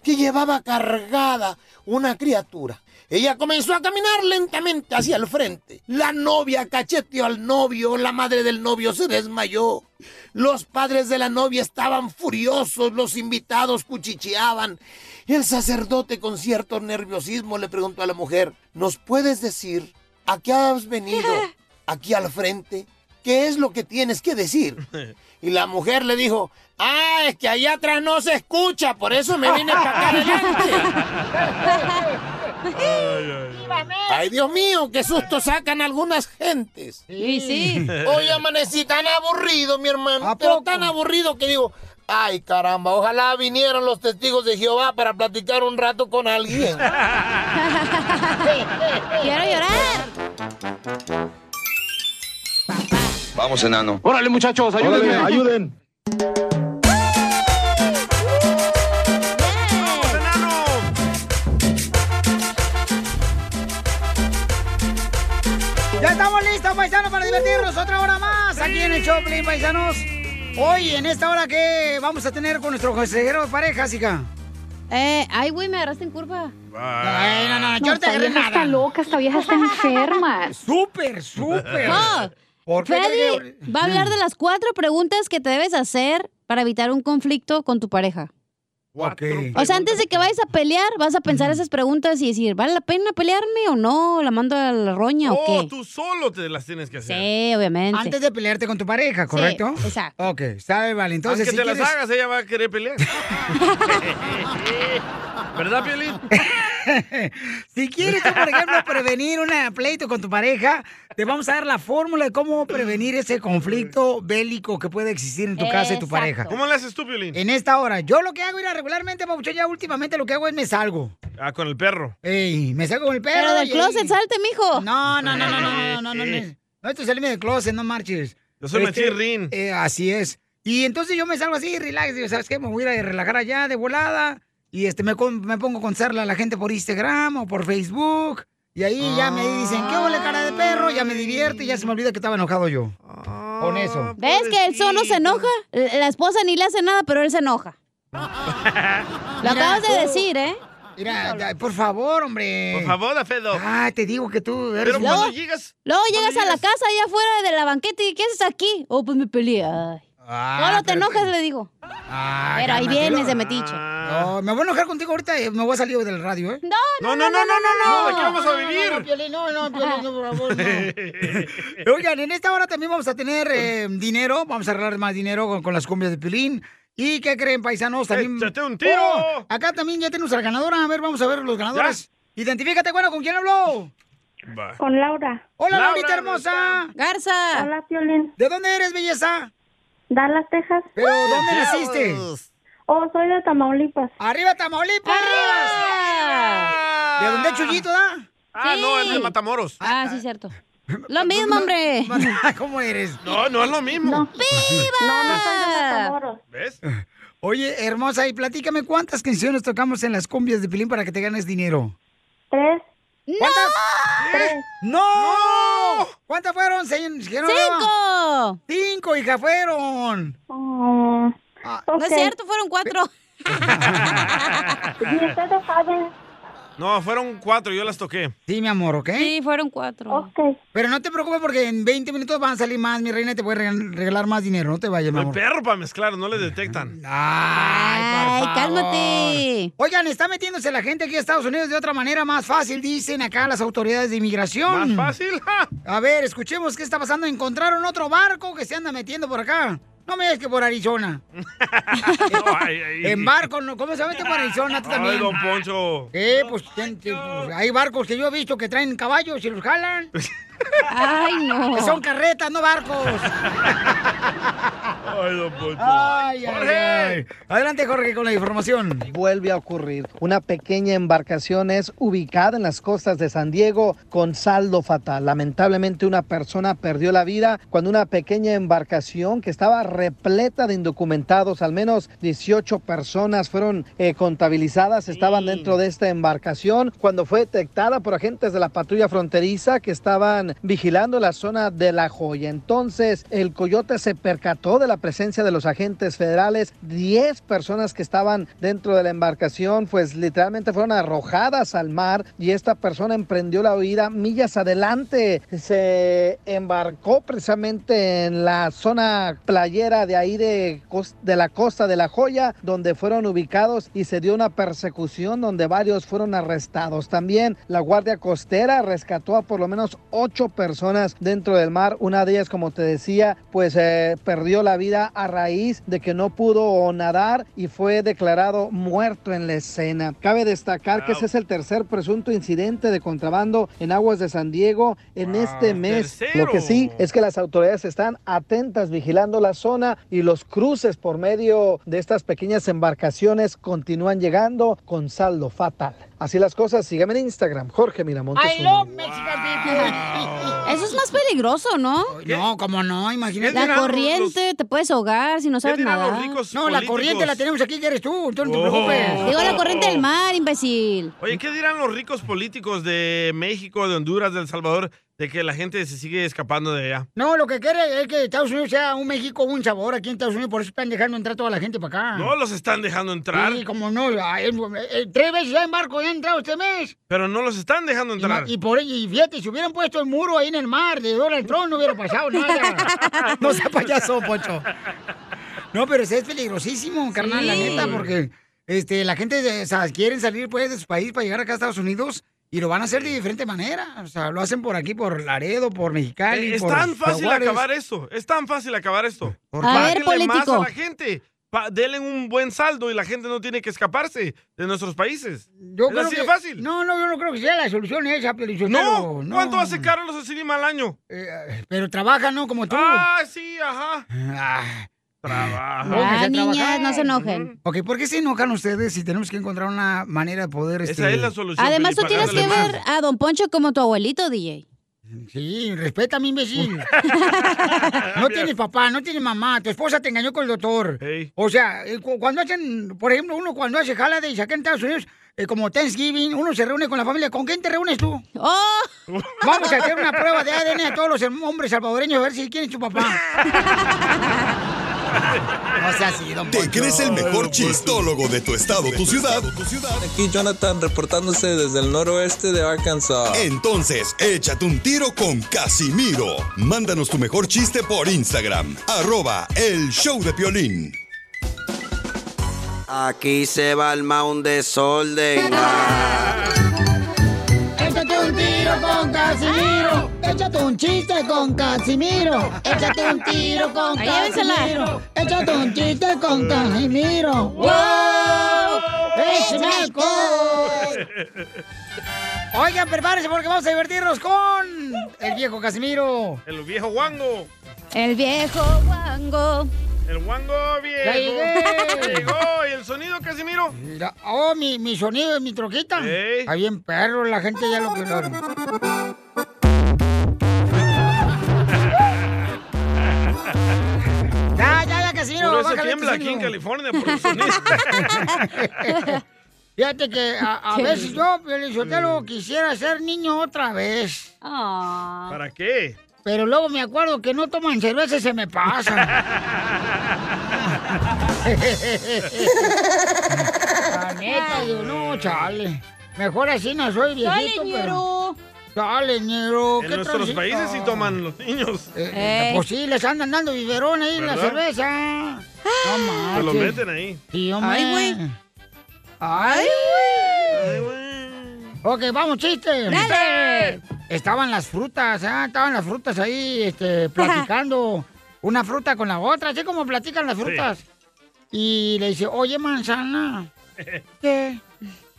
que llevaba cargada una criatura. Ella comenzó a caminar lentamente hacia el frente. La novia cacheteó al novio, la madre del novio se desmayó. Los padres de la novia estaban furiosos, los invitados cuchicheaban. El sacerdote con cierto nerviosismo le preguntó a la mujer, ¿nos puedes decir a qué has venido aquí al frente? ¿Qué es lo que tienes que decir? Y la mujer le dijo, ah, es que allá atrás no se escucha, por eso me vine para acá adelante. Ay, Dios mío, qué susto sacan algunas gentes. Sí, sí. Hoy amanecí tan aburrido, mi hermano, ¿A pero poco? tan aburrido que digo, ay caramba, ojalá vinieran los testigos de Jehová para platicar un rato con alguien. Quiero llorar. Vamos, enano. Órale, muchachos, ayúdenme. ayuden. Ya estamos listos, paisanos, para divertirnos otra hora más aquí en el Choplin, paisanos. Hoy, en esta hora que vamos a tener con nuestro consejero de parejas, hija. Eh, ay, güey, me agarraste en curva. Ay, no, no, yo no te esta agarré vieja nada. está loca, esta vieja está enferma. Súper, súper. No, ¿Por qué Freddy que- va a hablar de las cuatro preguntas que te debes hacer para evitar un conflicto con tu pareja. Ok. O sea, antes de que vayas a pelear, vas a pensar esas preguntas y decir, ¿vale la pena pelearme o no? ¿La mando a la roña o Oh, qué? tú solo te las tienes que hacer. Sí, obviamente. Antes de pelearte con tu pareja, ¿correcto? Sí, exacto. Ok, sabe, vale. Entonces, Aunque si te quieres... las hagas, ella va a querer pelear. ¿Verdad, Piolín? si quieres tú, por ejemplo, prevenir un pleito con tu pareja, te vamos a dar la fórmula de cómo prevenir ese conflicto bélico que puede existir en tu casa y tu pareja. ¿Cómo le haces tú, Piolín? En esta hora. Yo lo que hago, ir regularmente, Pabuchón, ya últimamente lo que hago es me salgo. Ah, con el perro. Ey, me salgo con el perro. Pero del closet, salte, mijo. No, no, no, no, no, no, no, no. No, esto es salirme del closet, no marches. Yo soy este, machirrín. Eh, así es. Y entonces yo me salgo así, relax, digo, ¿sabes qué? Me voy a ir a relajar allá de volada. Y este, me, con- me pongo a contarle a la gente por Instagram o por Facebook. Y ahí ya me dicen, ¿qué huele cara de perro? Ya me divierte y ya se me olvida que estaba enojado yo. Con eso. ¿Ves que él solo se enoja? La esposa ni le hace nada, pero él se enoja. Lo acabas de decir, ¿eh? Mira, por favor, hombre. Por favor, Afedo. Ah, te digo que tú eres Pero cuando Luego- llegas... Luego cuando llegas a la casa allá afuera de la banqueta y ¿qué haces aquí? Oh, pues me peleé. Ay. Ah, Solo te pero- enojas, le digo. Ah, Pero ahí vienes de metiche. No, me voy a enojar contigo ahorita y me voy a salir del radio, ¿eh? No, No, no, no, no, no, no. ¿De qué vamos a No, no, vivir? Piolín, no, no, Piolín, no, por favor, no. Oigan, en esta hora también vamos a tener eh, dinero, vamos a arreglar más dinero con, con las cumbias de Pilín. ¿Y qué creen, paisanos? También... ¡Échate un tiro! Oh, acá también ya tenemos a la ganadora. A ver, vamos a ver los ganadores. Identifícate, bueno, ¿con quién habló? Con Laura. Hola, Laura, Laurita hermosa. Garza. Hola, Piolín. ¿De dónde eres, belleza? Dallas, Texas. ¿Pero dónde naciste? Oh, soy de Tamaulipas. ¡Arriba, Tamaulipas! ¿De dónde es Chuyito, da? Ah, no, es de Matamoros. Ah, sí, cierto. Lo mismo, hombre. ¿Cómo eres? No, no es lo mismo. No, no soy de Matamoros. ¿Ves? Oye, hermosa, y platícame cuántas canciones tocamos en las cumbias de Pilín para que te ganes dinero. Tres. ¿Cuántas? Tres. ¡No! ¿Cuántas fueron? ¡Cinco! Cinco, hija, fueron. Oh, Ah, No es cierto, fueron cuatro. ¿Y ustedes saben? No, fueron cuatro, yo las toqué. Sí, mi amor, ¿ok? Sí, fueron cuatro. Ok. Pero no te preocupes porque en 20 minutos van a salir más, mi reina, y te voy a regal- regalar más dinero. No te vayas, mi El amor. perro para mezclar, no le detectan. Ay, por Ay, cálmate. Oigan, está metiéndose la gente aquí a Estados Unidos de otra manera más fácil, dicen acá las autoridades de inmigración. ¿Más fácil? A ver, escuchemos qué está pasando. Encontraron otro barco que se anda metiendo por acá. No me digas que por Arizona. ay, ay. En barco, ¿no? ¿cómo se mete por Arizona tú Ay, también? don Poncho. Eh, pues, ten- ten- pues, hay barcos que yo he visto que traen caballos y los jalan. Ay, no. Que son carretas, no barcos. Ay, don Poncho. Ay, ay, ay. Adelante, Jorge, con la información. Vuelve a ocurrir. Una pequeña embarcación es ubicada en las costas de San Diego con saldo fatal. Lamentablemente una persona perdió la vida cuando una pequeña embarcación que estaba repleta de indocumentados, al menos 18 personas fueron eh, contabilizadas, estaban dentro de esta embarcación cuando fue detectada por agentes de la patrulla fronteriza que estaban vigilando la zona de La Joya. Entonces el coyote se percató de la presencia de los agentes federales. 10 personas que estaban dentro de la embarcación, pues literalmente fueron arrojadas al mar y esta persona emprendió la huida millas adelante. Se embarcó precisamente en la zona playera de ahí de, de la costa de La Joya, donde fueron ubicados y se dio una persecución donde varios fueron arrestados. También la Guardia Costera rescató a por lo menos ocho personas dentro del mar. Una de ellas, como te decía, pues eh, perdió la vida a raíz de que no pudo nadar y fue declarado muerto en la escena. Cabe destacar que ese es el tercer presunto incidente de contrabando en aguas de San Diego en este mes. Lo que sí es que las autoridades están atentas vigilando la zona y los cruces por medio de estas pequeñas embarcaciones continúan llegando con saldo fatal. Así las cosas, sígueme en Instagram, Jorge Miramontes. I uno. love Mexican people. Eso es más peligroso, ¿no? No, como no, imagínate. La corriente, te puedes ahogar si no sabes nada. No, la corriente la tenemos aquí, que eres tú, tú no te Oh. preocupes. Digo la corriente del mar, imbécil. Oye, ¿qué dirán los ricos políticos de México, de Honduras, de El Salvador, de que la gente se sigue escapando de allá? No, lo que quiere es que Estados Unidos sea un México, un sabor aquí en Estados Unidos, por eso están dejando entrar toda la gente para acá. No los están dejando entrar, Sí, como no, ay, eh, tres veces ya en barco ya han entrado este mes. pero no los están dejando Y, entrar. ma- y por y fíjate, si hubieran puesto el muro ahí en el mar de Donald Trump, no hubiera pasado nada. no sea payaso, Pocho. No, pero es peligrosísimo, carnal, la neta, porque este, la gente o sea, quieren salir pues de su país para llegar acá a Estados Unidos y lo van a hacer de diferente manera. O sea, lo hacen por aquí, por Laredo, por Mexicali. Eh, es por tan fácil Jaguares. acabar esto, es tan fácil acabar esto. A ver, más político. a la gente, denle un buen saldo y la gente no tiene que escaparse de nuestros países. Yo es creo así que- de fácil. No, no, yo no creo que sea la solución esa, pero No, ¿cuánto hace Carlos Slim al año? Pero trabaja, ¿no? Como tú. Ah, sí, ajá. Ah. Trabaja. Ah, niñas, no se enojen. Ok, ¿por qué se enojan ustedes si tenemos que encontrar una manera de poder... Esa este, es la solución. Además, tú tienes que ver a Don Poncho como tu abuelito, DJ. Sí, respeta a mi imbécil. no tienes papá, no tienes mamá, tu esposa te engañó con el doctor. O sea, eh, cu- cuando hacen, por ejemplo, uno cuando hace holidays acá en Estados Unidos, eh, como Thanksgiving, uno se reúne con la familia. ¿Con quién te reúnes tú? ¡Oh! Vamos a hacer una prueba de ADN a todos los hombres salvadoreños a ver si quién es tu papá. No sea así, don ¿Te Poncho. crees el mejor chistólogo de tu estado, tu ciudad? Aquí Jonathan reportándose desde el noroeste de Arkansas. Entonces, échate un tiro con Casimiro. Mándanos tu mejor chiste por Instagram, arroba el show de Piolín. Aquí se va el un desorden. Échate un tiro con Casimiro. Échate un chiste con Casimiro. Échate un tiro con Ahí. Casimiro. Échate un chiste con Casimiro. ¡Wow! ¡Échame! Oigan, prepárense porque vamos a divertirnos con el viejo Casimiro. El viejo guango. El viejo guango. El guango viejo. Ya llegué. Ya Llegó. ¿Y el sonido, Casimiro? Oh, mi, mi sonido mi troquita. Está bien perro, la gente ya lo que Ya, ya, ya, Casimiro. Por eso tiembla aquí en. California por el sonido. Fíjate que a, a veces yo, Pelizotelo, quisiera ser niño otra vez. Ah. ¿Para qué? Pero luego me acuerdo que no toman cerveza y se me pasa. La neta, digo, no, chale. Mejor así no soy viejito, pero... Chale, ñero. En ¿qué nuestros transita? países sí toman los niños. Eh, eh, Pues sí, les andan dando biberón ahí en la cerveza. No manches. Se lo meten ahí. Sí, hombre. Ay, güey. Ay, güey. Ok, vamos, chiste. Dale. Estaban las frutas, ¿ah? Estaban las frutas ahí, este, platicando. una fruta con la otra, así como platican las frutas. Y le dice, oye, manzana, ¿qué?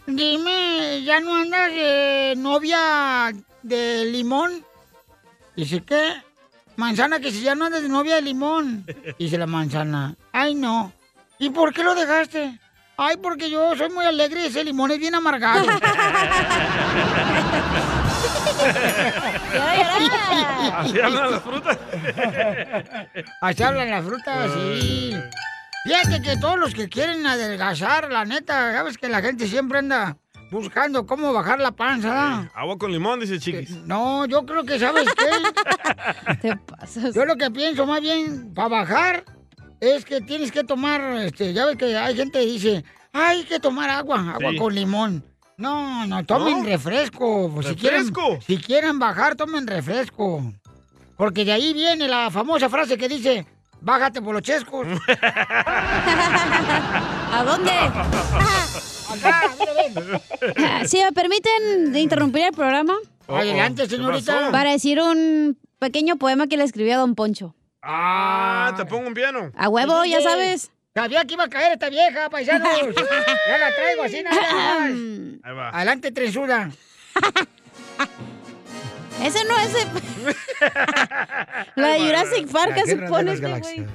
Dime, ¿ya no andas de novia de limón? Dice, ¿qué? Manzana, que si ya no andas de novia de limón. Dice la manzana, ay, no. ¿Y por qué lo dejaste? Ay, porque yo soy muy alegre y ese limón es bien amargado. Así hablan las frutas. Así hablan las frutas, sí. Fíjate que todos los que quieren adelgazar, la neta, sabes que la gente siempre anda buscando cómo bajar la panza. Agua con limón, dice Chiquis. No, yo creo que, ¿sabes qué? Te pasas. Yo lo que pienso más bien para bajar es que tienes que tomar, este, ya ves que hay gente que dice, "Ay, hay que tomar agua, agua Sí. con limón. No, no, tomen ¿No? refresco. Pues, Si quieren, ¿Refresco? si quieren bajar, tomen refresco. Porque de ahí viene la famosa frase que dice, bájate por los chescos. ¿A dónde? Si me permiten interrumpir el programa. Adelante, señorita. Para decir un pequeño poema que le escribí a Don Poncho. Ah, te pongo un piano. A huevo, ya sabes. Sabía que iba a caer esta vieja, paisanos. ya la traigo así nada más. Ahí va. Adelante, trenzuda. Ese no es el... La de Jurassic Park se pone este güey.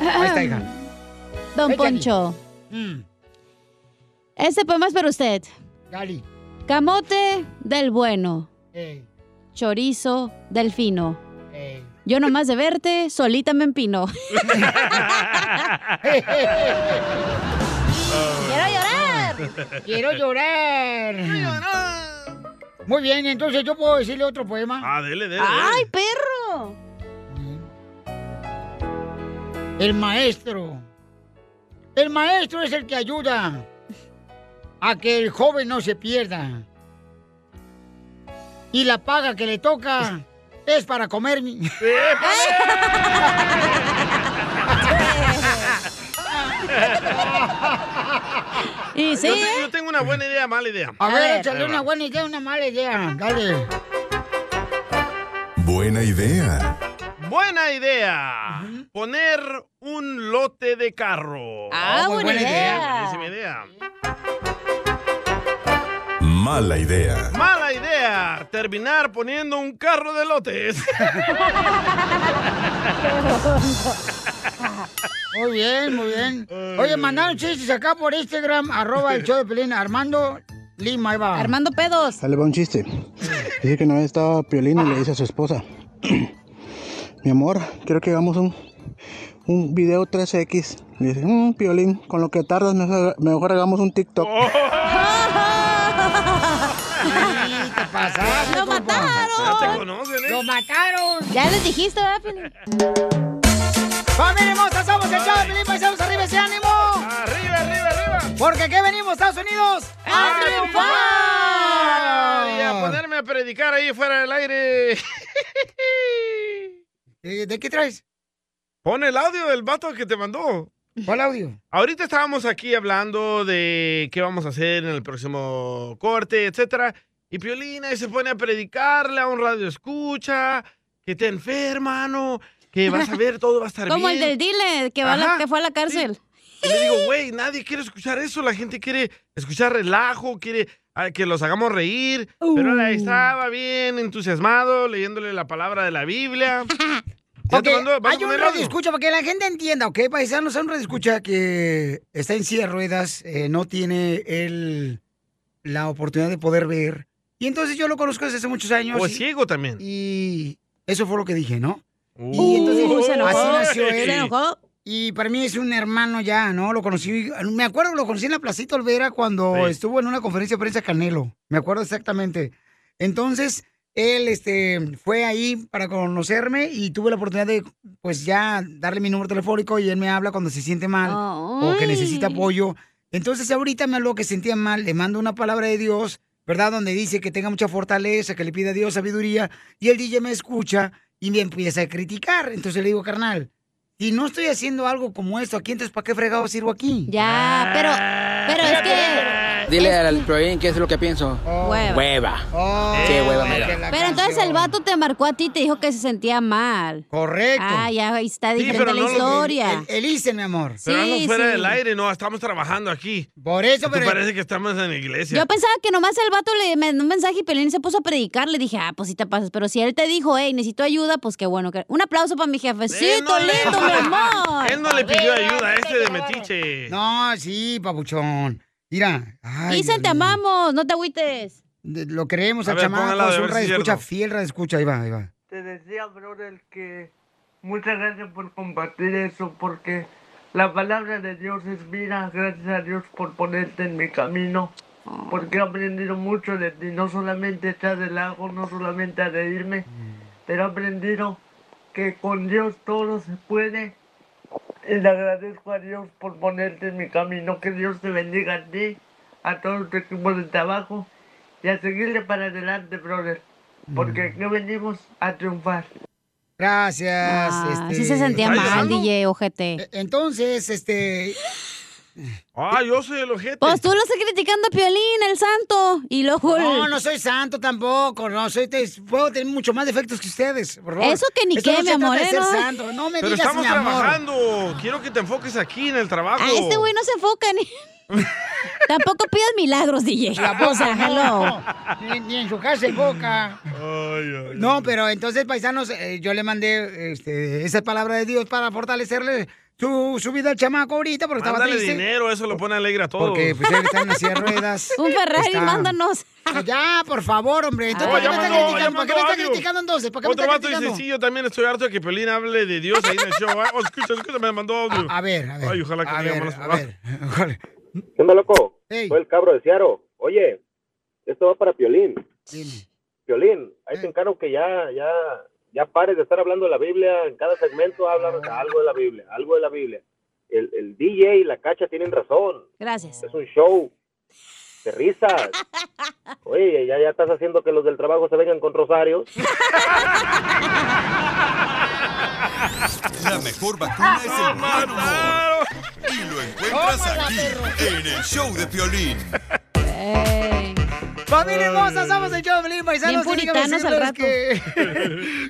Ahí está, hija. Don Échale. Poncho. Mm, Este poema es para usted. Dale. Camote del bueno. Ey, Chorizo del fino. ey. Yo nomás de verte, solita me empino. ¡Quiero llorar! Quiero llorar. Muy bien, entonces yo puedo decirle otro poema. Ah, dele, dele. ¡Ay, perro! El maestro. El maestro es el que ayuda a que el joven no se pierda. Y la paga que le toca es para comer mi... Y sí, yo, te- ¿eh? yo tengo una buena idea, mala idea. A ver, échale una buena idea, una mala idea. Dale. Buena idea. Buena idea. Poner un lote de carro. Ah, muy buena buena idea. Buenísima idea. Mala idea. Mala idea. Terminar poniendo un carro de lotes. Muy bien, muy bien. Oye, mandaron chistes acá por Instagram, arroba el show de Pelín, Armando Lima, ahí va. Armando pedos. Dale, va un chiste. Dice que una vez estaba Piolín y le dice a su esposa, mi amor, quiero que hagamos un, un video 3X. Le dice, "Mm, Piolín, con lo que tardas, mejor, mejor hagamos un TikTok. Pasaste, ¡Lo compa. Ya te mataron! conocen, ¿eh? ¡Lo mataron! Ya les dijiste, ¿verdad? ¡Familia hermosa! ¡Somos el show de Pelín, paisanos! ¡Arriba ese ánimo! Arriba, arriba, arriba. Porque aquí venimos, Estados Unidos, a Y a triunfar. ponerme a predicar ahí fuera del aire. Eh, ¿De qué traes? Pon el audio del vato que te mandó. ¿Cuál audio? Ahorita estábamos aquí hablando de qué vamos a hacer en el próximo corte, etcétera. Y Piolina ahí se pone a predicarle a un radio escucha, que te enferma, ¿no? Que vas a ver, todo va a estar Como bien. el del dealer que, va la- que fue a la cárcel. Y le digo, güey, nadie quiere escuchar eso. La gente quiere escuchar relajo, quiere ah, que los hagamos reír. Pero ahí Uh. estaba bien entusiasmado, leyéndole la palabra de la Biblia. Ya Ok, te mandó, ¿vas a hay un radio escucha para que la gente entienda, ¿ok? Paisanos, hay un radio escucha que está en silla de ruedas, eh, no tiene él la oportunidad de poder ver. Y entonces yo lo conozco desde hace muchos años. O es y- ciego también. Y eso fue lo que dije, ¿no? Uh, Y entonces se enojó. así nació ¿Se él. enojó? Y para mí es un hermano ya, ¿no? Lo conocí, me acuerdo que lo conocí en la Placita Olvera cuando Sí. estuvo en una conferencia de prensa Canelo. Me acuerdo exactamente. Entonces, él este, fue ahí para conocerme y tuve la oportunidad de, pues ya, darle mi número telefónico y él me habla cuando se siente mal o que necesita apoyo. Entonces, ahorita me habló que sentía mal, le mando una palabra de Dios, ¿verdad? Donde dice que tenga mucha fortaleza, que le pida a Dios sabiduría. Y el DJ me escucha y me empieza a criticar. Entonces le digo, carnal, si no estoy haciendo algo como esto aquí, entonces ¿para qué fregado sirvo aquí? Ya, pero, pero es que Dile al Proin qué es lo que pienso. Hueva. Hueva. Oh, Qué hueva me da. Pero entonces el vato te marcó a ti y te dijo que se sentía mal. Correcto. Ah, ya ahí está Sí, diferente pero la no historia. El mi amor. Pero Sí, fuera sí. del aire, no, estamos trabajando aquí. Por eso, pero- parece que estamos en la iglesia. Yo pensaba que nomás el vato le mandó un mensaje y Pelín se puso a predicar. Le dije, ah, pues sí te pasas. Pero si él te dijo, hey, necesito ayuda, pues qué bueno. que- Un aplauso para mi jefecito lindo, mi amor. Él no le pidió ayuda, ese de metiche. No, sí, papuchón. Mira. Ay, Dicen, te amamos, no te agüites. de- Lo creemos A al chamaco. Es un si radio es escucha fiel, radio escucha. Ahí va, ahí va. Te decía, brother, que muchas gracias por compartir eso, porque la palabra de Dios es vida. Gracias a Dios por ponerte en mi camino, porque he aprendido mucho de ti, no solamente a echar relajo, no solamente a reírme, pero he aprendido que con Dios todo se puede. Le agradezco a Dios por ponerte en mi camino. Que Dios te bendiga a ti, a todo tu equipo de trabajo y a seguirle para adelante, brother. Porque aquí venimos a triunfar. Gracias. Ah, este... sí se sentía ¿Está mal? DJ, ojete. E- Entonces, este. Ah, yo soy el ojete. Pues tú lo estás criticando a Piolín, el santo. Y luego... No, no soy santo tampoco. No, soy. te- puedo tener mucho más defectos que ustedes. Por favor. Eso que ni Esto qué, no mi se trata amor, de ¿eh? ser No. santo. No me Pero digas, estamos mi amor. trabajando. Quiero que te enfoques aquí en el trabajo. A este güey no se enfoca ni... Tampoco pidas milagros, DJ. La boca, no. hello. Ni, ni en su casa en boca. No, pero entonces, paisanos, eh, yo le mandé este, esa palabra de Dios para fortalecerle su, su vida al chamaco ahorita porque estaba Mándale triste. dinero, eso lo pone alegre a todos. Porque pues él está en silla de ruedas. Un Ferrari, Está- mándanos. Ya, por favor, hombre. Entonces, ¿para qué me está criticando? ya ¿Para qué me está criticando entonces? ¿Para qué me Otro está vato dice, criticando? sí, yo también estoy harto de que Pelín hable de Dios ahí en el show. Ah, oh, escucha, escucha, me mandó audio. A, a ver, a ver. Ay, ojalá que a diga ver, malas a palabras. ver. ¿Qué onda, loco? Hey. Soy el cabro de Ciaro. Oye, esto va para Piolín. Dime. Piolín, ahí Eh. te encargo que ya, ya, ya pares de estar hablando de la Biblia. En cada segmento habla algo de la Biblia, algo de la Biblia. El, el DJ y la cacha tienen razón. Gracias. Es un show de risas. Oye, ya, ya estás haciendo que los del trabajo se vengan con rosarios. La mejor vacuna es el buen humor. Y lo encuentras aquí, en el show de Piolín. Familia hermosa, somos el show de paisanos. Bien al decirles Que,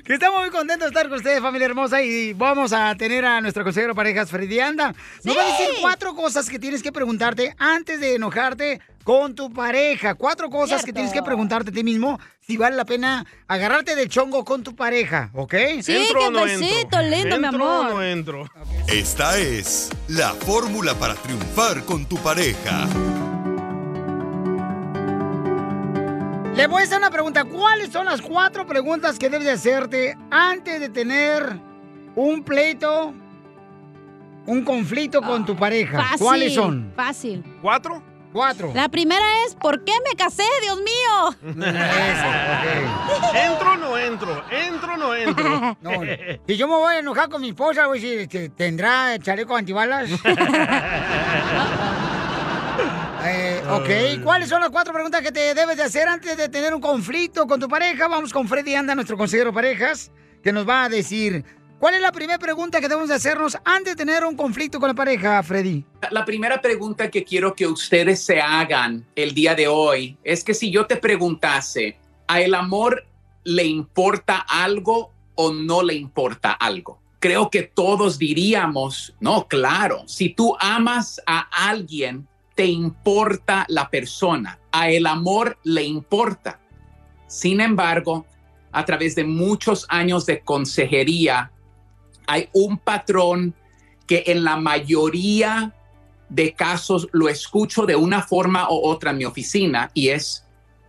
que estamos muy contentos de estar con ustedes, familia hermosa. Y vamos a tener a nuestro consejero parejas, Freddy Anda. Nos va a decir cuatro cosas que tienes que preguntarte antes de enojarte con tu pareja. Cuatro cosas que Cierto. tienes que preguntarte a ti mismo si vale la pena agarrarte del chongo con tu pareja, ¿ok? Sí, ¿Entro o no entro? lindo, mi ¿Entro o amor. no entro? Esta es la fórmula para triunfar con tu pareja. Le voy a hacer una pregunta. ¿Cuáles son las cuatro preguntas que debes de hacerte antes de tener un pleito, un conflicto con tu pareja? Fácil. ¿Cuáles son? Fácil. ¿Cuatro? Cuatro. La primera es, ¿por qué me casé, Dios mío? ¿Entro o no entro? ¿Entro o no entro? No, si yo me voy a enojar con mi esposa, voy a decir, ¿tendrá chaleco antibalas? Eh, ok, ¿cuáles son las cuatro preguntas que te debes de hacer antes de tener un conflicto con tu pareja? Vamos con Freddy Anda, nuestro consejero parejas, que nos va a decir cuál es la primera pregunta que debemos de hacernos antes de tener un conflicto con la pareja, Freddy. La primera pregunta que quiero que ustedes se hagan el día de hoy es que si yo te preguntase, ¿a el amor le importa algo o no le importa algo? Creo que todos diríamos, no, claro, si tú amas a alguien, te importa la persona, a el amor le importa. Sin embargo, a través de muchos años de consejería, hay un patrón que en la mayoría de casos lo escucho de una forma u otra en mi oficina y es,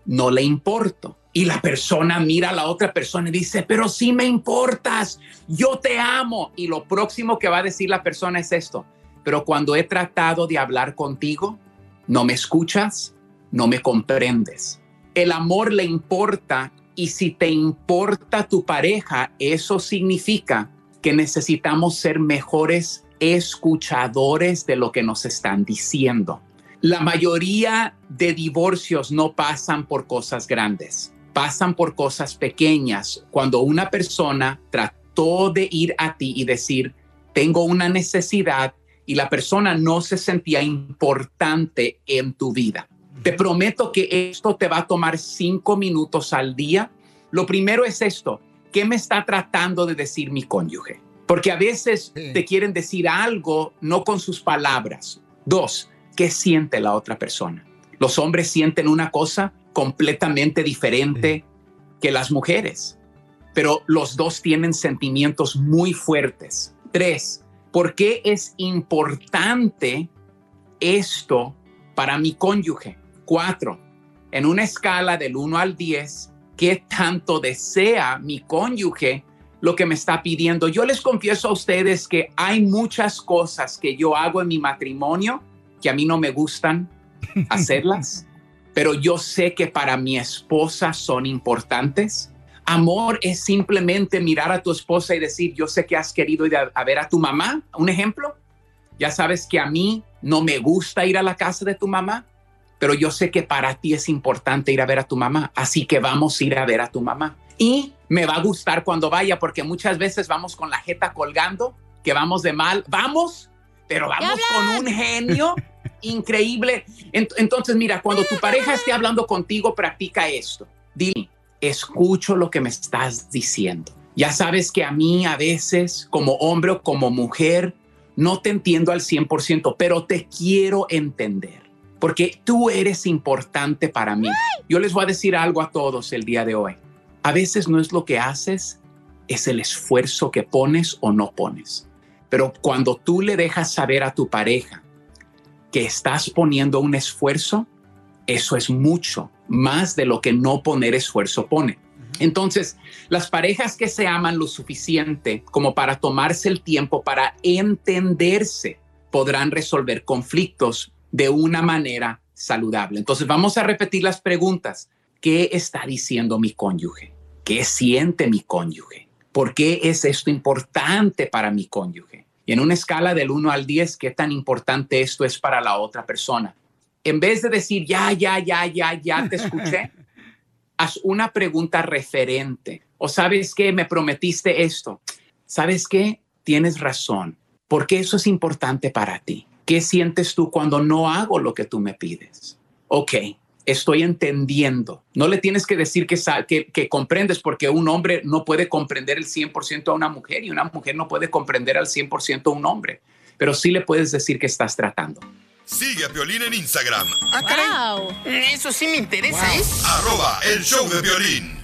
no le importo. Y la persona mira a la otra persona y dice, pero sí me importas, yo te amo. Y lo próximo que va a decir la persona es esto, pero cuando he tratado de hablar contigo, no me escuchas, no me comprendes. El amor le importa y si te importa tu pareja, eso significa que necesitamos ser mejores escuchadores de lo que nos están diciendo. La mayoría de divorcios no pasan por cosas grandes, pasan por cosas pequeñas. Cuando una persona trató de ir a ti y decir, tengo una necesidad y la persona no se sentía importante en tu vida. Te prometo que esto te va a tomar cinco minutos al día. Lo primero es esto. ¿Qué me está tratando de decir mi cónyuge? Porque a veces te quieren decir algo no con sus palabras. Dos, ¿qué siente la otra persona? Los hombres sienten una cosa completamente diferente que las mujeres, pero los dos tienen sentimientos muy fuertes. Tres, ¿por qué es importante esto para mi cónyuge? Cuatro, en una escala del 1 al 10, ¿qué tanto desea mi cónyuge lo que me está pidiendo? Yo les confieso a ustedes que hay muchas cosas que yo hago en mi matrimonio que a mí no me gustan hacerlas, pero yo sé que para mi esposa son importantes. Amor es simplemente mirar a tu esposa y decir, yo sé que has querido ir a, a ver a tu mamá. Un ejemplo, ya sabes que a mí no me gusta ir a la casa de tu mamá, pero yo sé que para ti es importante ir a ver a tu mamá, así que vamos a ir a ver a tu mamá. Y me va a gustar cuando vaya, porque muchas veces vamos con la jeta colgando, que vamos de mal, vamos, pero vamos con un genio increíble. Ent- Entonces, mira, cuando tu pareja esté hablando contigo, practica esto. Dile, escucho lo que me estás diciendo. Ya sabes que a mí a veces, como hombre o como mujer, no te entiendo al 100%, pero te quiero entender, porque tú eres importante para mí. Yo les voy a decir algo a todos el día de hoy. A veces no es lo que haces, es el esfuerzo que pones o no pones. Pero cuando tú le dejas saber a tu pareja que estás poniendo un esfuerzo, eso es mucho más de lo que no poner esfuerzo pone. Entonces, las parejas que se aman lo suficiente como para tomarse el tiempo para entenderse podrán resolver conflictos de una manera saludable. Entonces, vamos a repetir las preguntas. ¿Qué está diciendo mi cónyuge? ¿Qué siente mi cónyuge? ¿Por qué es esto importante para mi cónyuge? Y en una escala del 1 al 10, ¿qué tan importante esto es para la otra persona? En vez de decir, ya, ya, ya, ya, ya te escuché, haz una pregunta referente. O sabes qué, me prometiste esto. ¿Sabes qué? Tienes razón. ¿Por qué eso es importante para ti? ¿Qué sientes tú cuando no hago lo que tú me pides? Ok, estoy entendiendo. No le tienes que decir que, que, que comprendes porque un hombre no puede comprender el 100% a una mujer y una mujer no puede comprender al 100% a un hombre. Pero sí le puedes decir que estás tratando. Sigue a Piolín en Instagram, Eso sí me interesa, ¿eh? arroba el show de violín.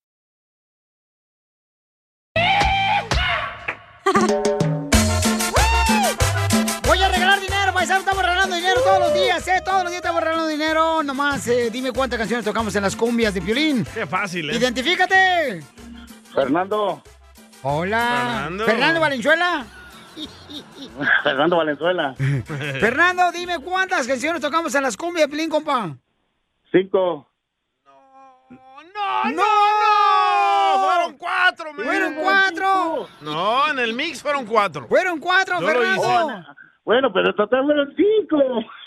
Voy a regalar dinero, paisano. Estamos regalando dinero todos los días, ¿eh? Todos los días estamos regalando dinero. Nomás eh, dime cuántas canciones tocamos en las cumbias de Piolín. Qué fácil, ¿eh? ¡Identifícate! Fernando. Hola. Fernando. Fernando Valenzuela. Fernando Valenzuela. Fernando, dime cuántas canciones tocamos en las cumbias de Piolín, compa. Cinco. ¡No, no, no! ¡Fueron cuatro, man. ¡Fueron cuatro! No, en el mix fueron cuatro. ¡Fueron cuatro, Yo. Fernando! Bueno, pero total fueron cinco.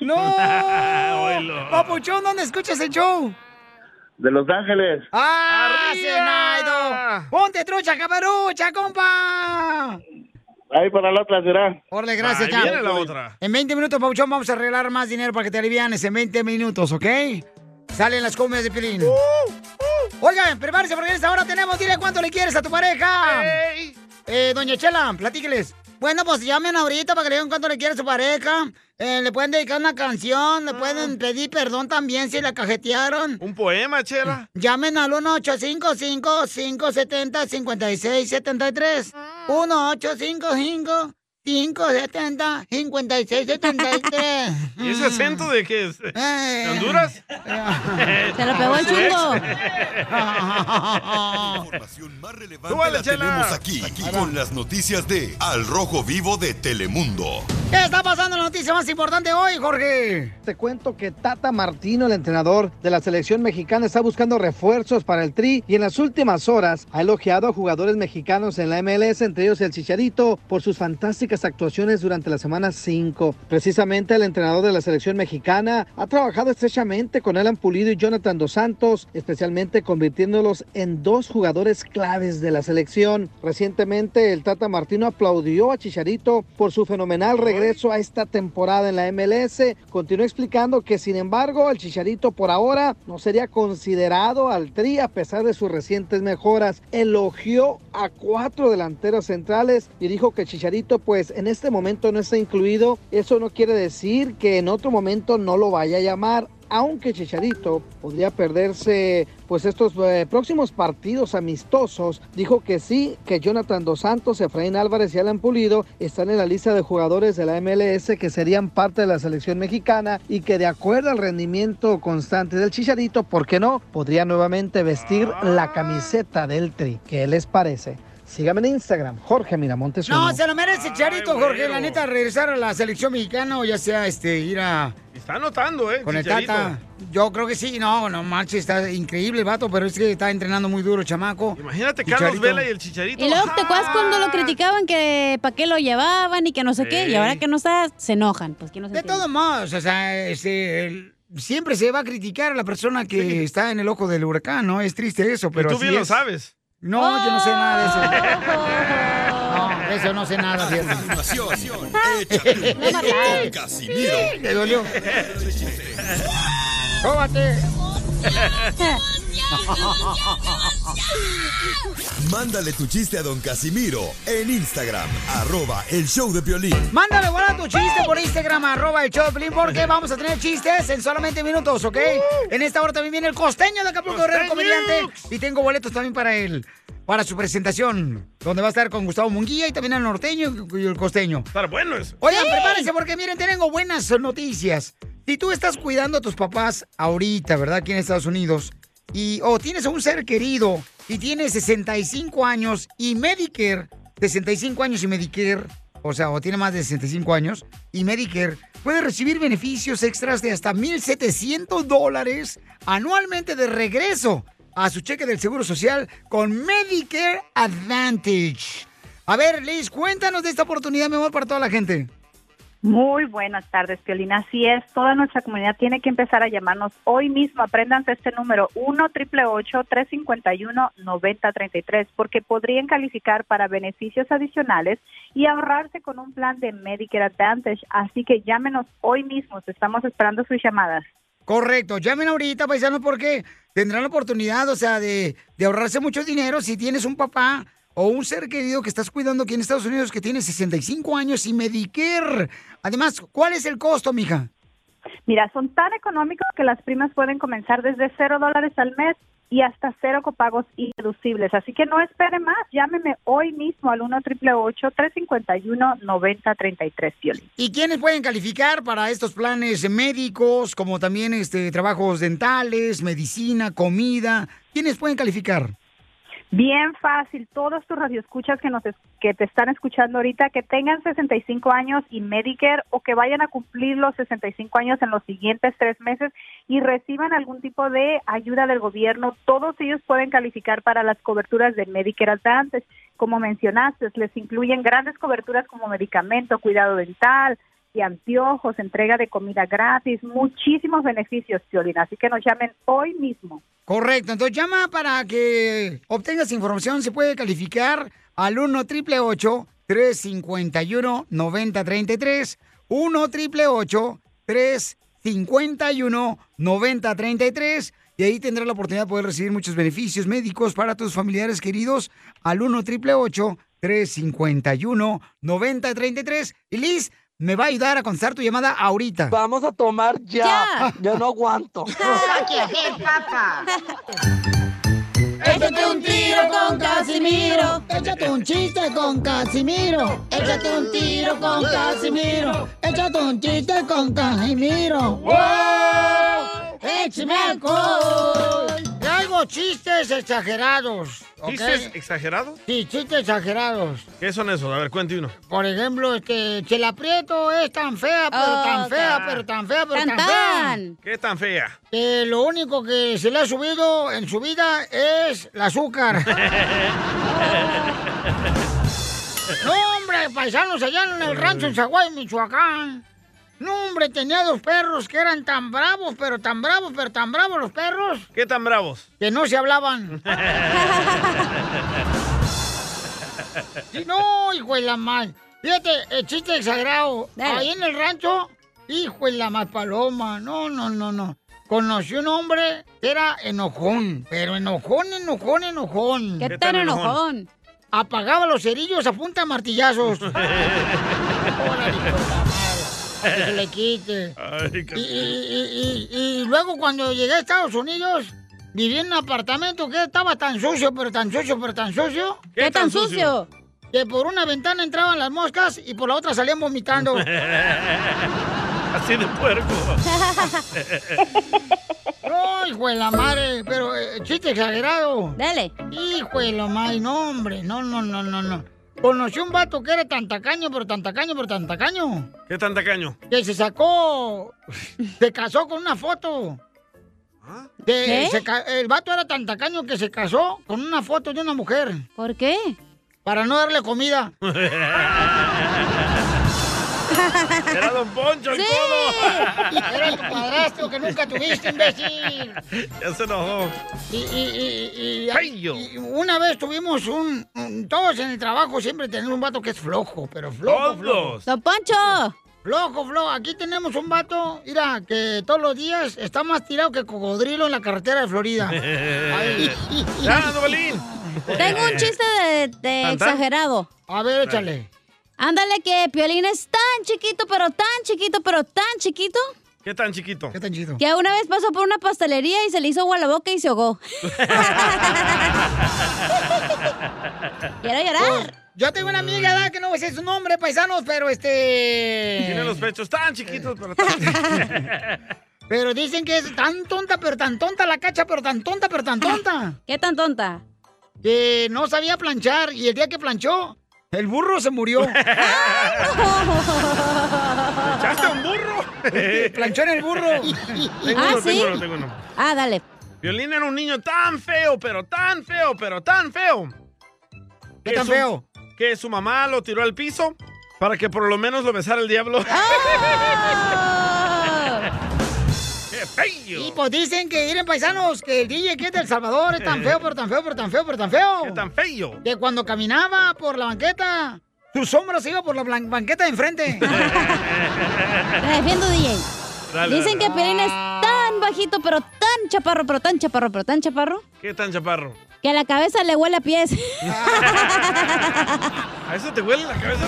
¡No! Papuchón, ¿dónde escuchas el show? De Los Ángeles. ¡Ah, Zenaido! ¡Ponte trucha, caparucha, compa! Ahí para la otra será. Orle, gracias, Ahí ya. viene la otra. En 20 minutos, Papuchón, vamos a arreglar más dinero para que te alivianes en 20 minutos, ¿ok? Salen las cumbias de Pilín. Oigan, prepárense porque en esta hora tenemos, dile cuánto le quieres a tu pareja. Eh, doña Chela, platíqueles. Bueno, pues llamen ahorita para que le digan cuánto le quiere su pareja. Eh, le pueden dedicar una canción, le pueden pedir perdón también si la cajetearon. Un poema, Chela. Llamen al 1-855-570-5673. 1-855-570-5673. ¿Y ese acento de qué es? ¿De Honduras? Se lo pegó el chungo. información más relevante la Chela. tenemos aquí, aquí con las noticias de Al Rojo Vivo de Telemundo. ¿Qué está pasando en la noticia más importante hoy, Jorge? Te cuento que Tata Martino, el entrenador de la selección mexicana, está buscando refuerzos para el Tri y en las últimas horas ha elogiado a jugadores mexicanos en la MLS, entre ellos el Chicharito, por sus fantásticas actuaciones durante la semana 5. Precisamente el entrenador de la selección mexicana ha trabajado estrechamente con Alan Pulido y Jonathan Dos Santos, especialmente convirtiéndolos en dos jugadores claves de la selección. Recientemente el Tata Martino aplaudió a Chicharito por su fenomenal regreso a esta temporada en la MLS. Continuó explicando que sin embargo el Chicharito por ahora no sería considerado al Tri a pesar de sus recientes mejoras. Elogió a cuatro delanteros centrales y dijo que Chicharito pues en este momento no está incluido. Eso no quiere decir que en otro momento no lo vaya a llamar aunque Chicharito podría perderse pues estos eh, próximos partidos amistosos, dijo que sí, que Jonathan Dos Santos, Efraín Álvarez y Alan Pulido están en la lista de jugadores de la MLS que serían parte de la selección mexicana y que de acuerdo al rendimiento constante del Chicharito, ¿por qué no? Podría nuevamente vestir la camiseta del Tri. ¿Qué les parece? Sígame en Instagram, Jorge Miramontes. No, uno. se lo merece Charito, Jorge, la neta, regresar a la selección mexicana o ya sea este ir a Está anotando, ¿eh? con el. Tata. Yo creo que sí, no, no marche, está increíble el vato, pero es que está entrenando muy duro, chamaco. Imagínate Carlos Vela y el Chicharito. Y luego te acuerdas cuando lo criticaban que para qué lo llevaban y que no sé qué, y ahora que no está, se enojan. Pues, ¿quién no se De todos modos, o sea, este, el- siempre se va a criticar a la persona que está en el ojo del huracán, ¿no? Es triste eso, pero tú así bien lo es. sabes. No, yo no sé nada de eso. No, de eso no sé nada, fíjate. Continuación, échate un tiro con Casimiro. Le dolió. ¡Cóbate! Mándale tu chiste a don Casimiro en Instagram, arroba el show de Piolín. Mándale guarda tu chiste por Instagram, arroba el show de Piolín, porque vamos a tener chistes en solamente minutos, ¿ok? En esta hora también viene el costeño de Acapulco Guerrero, comediante. Y tengo boletos también para él, para su presentación, donde va a estar con Gustavo Munguía y también el norteño y el costeño. Estar bueno eso. Oigan, prepárense porque miren, tengo buenas noticias. Si tú estás cuidando a tus papás ahorita, ¿verdad? Aquí en Estados Unidos, y o tienes a un ser querido y tienes 65 años y Medicare, 65 años y Medicare, o sea, o tiene más de 65 años y Medicare, puede recibir beneficios extras de hasta 1.700 dólares anualmente de regreso a su cheque del Seguro Social con Medicare Advantage. A ver, Liz, cuéntanos de esta oportunidad, mi amor, para toda la gente. Muy buenas tardes, Piolina. Así es, toda nuestra comunidad tiene que empezar a llamarnos hoy mismo. Aprendan este número 1 888 351 9033 porque podrían calificar para beneficios adicionales y ahorrarse con un plan de Medicare Advantage. Así que llámenos hoy mismo. Estamos esperando sus llamadas. Correcto, llamen ahorita, paisanos, porque tendrán la oportunidad, o sea, de, de ahorrarse mucho dinero si tienes un papá o un ser querido que estás cuidando aquí en Estados Unidos que tiene 65 años y Medicare. Además, ¿cuál es el costo, mija? Mira, son tan económicos que las primas pueden comenzar desde cero dólares al mes y hasta cero copagos irreducibles. Así que no espere más, llámeme hoy mismo al 1 888 351 9033 Piolín. ¿Y quiénes pueden calificar para estos planes médicos, como también este trabajos dentales, medicina, comida? ¿Quiénes pueden calificar? Bien fácil, todos tus radioescuchas que nos que te están escuchando ahorita que tengan 65 años y Medicare o que vayan a cumplir los 65 años en los siguientes tres meses y reciban algún tipo de ayuda del gobierno, todos ellos pueden calificar para las coberturas de Medicare Advantage. Como mencionaste, les incluyen grandes coberturas como medicamento, cuidado dental, y anteojos, entrega de comida gratis, muchísimos beneficios, Piolín. Así que nos llamen hoy mismo. Correcto, entonces llama para que obtengas información, se puede calificar al 1 888 351 9033 1 888 351 9033 y ahí tendrás la oportunidad de poder recibir muchos beneficios médicos para tus familiares queridos al 1 888 1-855-351-9033. Y Liz me va a ayudar a contestar tu llamada ahorita. Vamos a tomar ya. Yo no aguanto. Échate un tiro con Casimiro. Échate un chiste con Casimiro. Échate un tiro con Casimiro. Échate un chiste con Casimiro. ¡Wow! ¡Échame alcohol! Chistes exagerados. ¿Chistes exagerados? Sí, chistes exagerados. ¿Qué son esos? A ver, cuente uno. Por ejemplo, este, Chela Prieto es tan fea, pero Oh, tan fea, ta- pero tan fea, pero Tan, tan, fea. ¿Qué tan fea? Que lo único que se le ha subido en su vida es el azúcar. No, hombre, paisanos allá en el rancho en Zaguay, Michoacán. No, hombre, tenía dos perros que eran tan bravos, pero tan bravos, pero tan bravos los perros, ¿Qué tan bravos? que no se hablaban. Sí, no, hijo de la mal. Fíjate, el chiste exagerado. Dale. Ahí en el rancho, hijo de la mal paloma. No, no, no, no. Conocí un hombre que era enojón, pero enojón, enojón, enojón. ¿Qué tan enojón? Apagaba los cerillos a punta de martillazos. que se le quite. Ay, Y, y- y- y- y luego cuando llegué a Estados Unidos, viví en un apartamento que estaba tan sucio, pero tan sucio, pero tan sucio. ¿Qué tan sucio? Que por una ventana entraban las moscas y por la otra salían vomitando. Así de puerco. No, hijo de la madre, pero eh, chiste exagerado. Dale. Hijo de la madre, no, hombre, no, no, no, no, no. Conocí un vato que era tan tacaño, pero tan tacaño, pero tan tacaño. ¿Qué tan tacaño? Que se sacó, se casó con una foto. De- ¿Qué? se el vato era tan tacaño que se casó con una foto de una mujer. ¿Por qué? Para no darle comida. Era Don Poncho, el codo. Era tu padrastro que nunca tuviste, imbécil. Ya se enojó. Y, y- y- y- una vez tuvimos un, un- Todos en el trabajo siempre tenemos un vato que es flojo, pero flojo, flojo. Todos. ¡Don Poncho! Flojo, flojo. Aquí tenemos un vato, mira, que todos los días está más tirado que cocodrilo en la carretera de Florida. Ya, Novelín. Tengo un chiste de, exagerado. A ver, échale. Ándale que Piolín es tan chiquito, pero tan chiquito, pero tan chiquito, ¿Qué tan chiquito? ¿Qué tan chido? que una vez pasó por una pastelería y se le hizo agua a la boca y se ahogó. Quiero llorar. Yo tengo una amiga, ¿verdad? Que no voy a decir su nombre, paisanos, pero este... Tiene los pechos tan chiquitos, pero tan... Pero dicen que es tan tonta, pero tan tonta la cacha, pero tan tonta, pero tan tonta. ¿Qué tan tonta? Que no sabía planchar y el día que planchó, el burro se murió. ¿Echaste un burro? Planchó en el burro. Tengo Ah, uno, ¿sí? tengo uno, tengo uno. Ah, dale. Violín era un niño tan feo, pero tan feo, pero tan feo. ¿Qué tan su- feo? Que su mamá lo tiró al piso para que por lo menos lo besara el diablo. Y pues dicen que miren paisanos, que el DJ que es del Salvador es tan feo, pero tan feo, pero tan feo, pero tan feo. ¡Qué tan feo! Que cuando caminaba por la banqueta, su sombra se iba por la banqueta de enfrente. Te defiendo, DJ. Dale, Dicen dale. que Piolín es tan bajito, pero tan chaparro, pero tan chaparro, pero tan chaparro, ¿Qué tan chaparro? que a la cabeza le huele a pies. ¿A eso te huele la cabeza?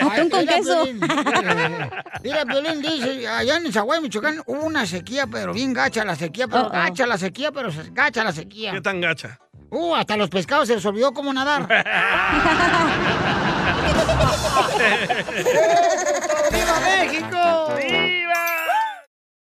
Atún con Mira, queso. Mira, Piolín dice, allá en Zaguay, Michoacán, hubo una sequía, pero bien gacha la sequía, pero gacha la sequía, pero se- gacha la sequía. ¿Qué tan gacha? Uh, hasta los pescados se les olvidó cómo nadar. ¡Viva México!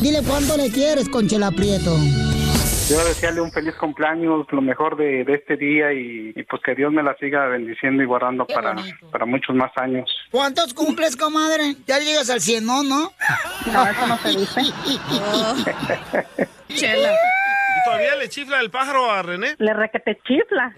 Dile cuánto le quieres, Conchela Prieto. Quiero desearle un feliz cumpleaños, lo mejor de, de este día y, y, pues que Dios me la siga bendiciendo y guardando para, para muchos más años. ¿Cuántos cumples, comadre? Ya llegas al 100, ¿no? ¿No? No, eso no se dice. Chela. ¿Y todavía le chifla el pájaro a René? Le requete chifla.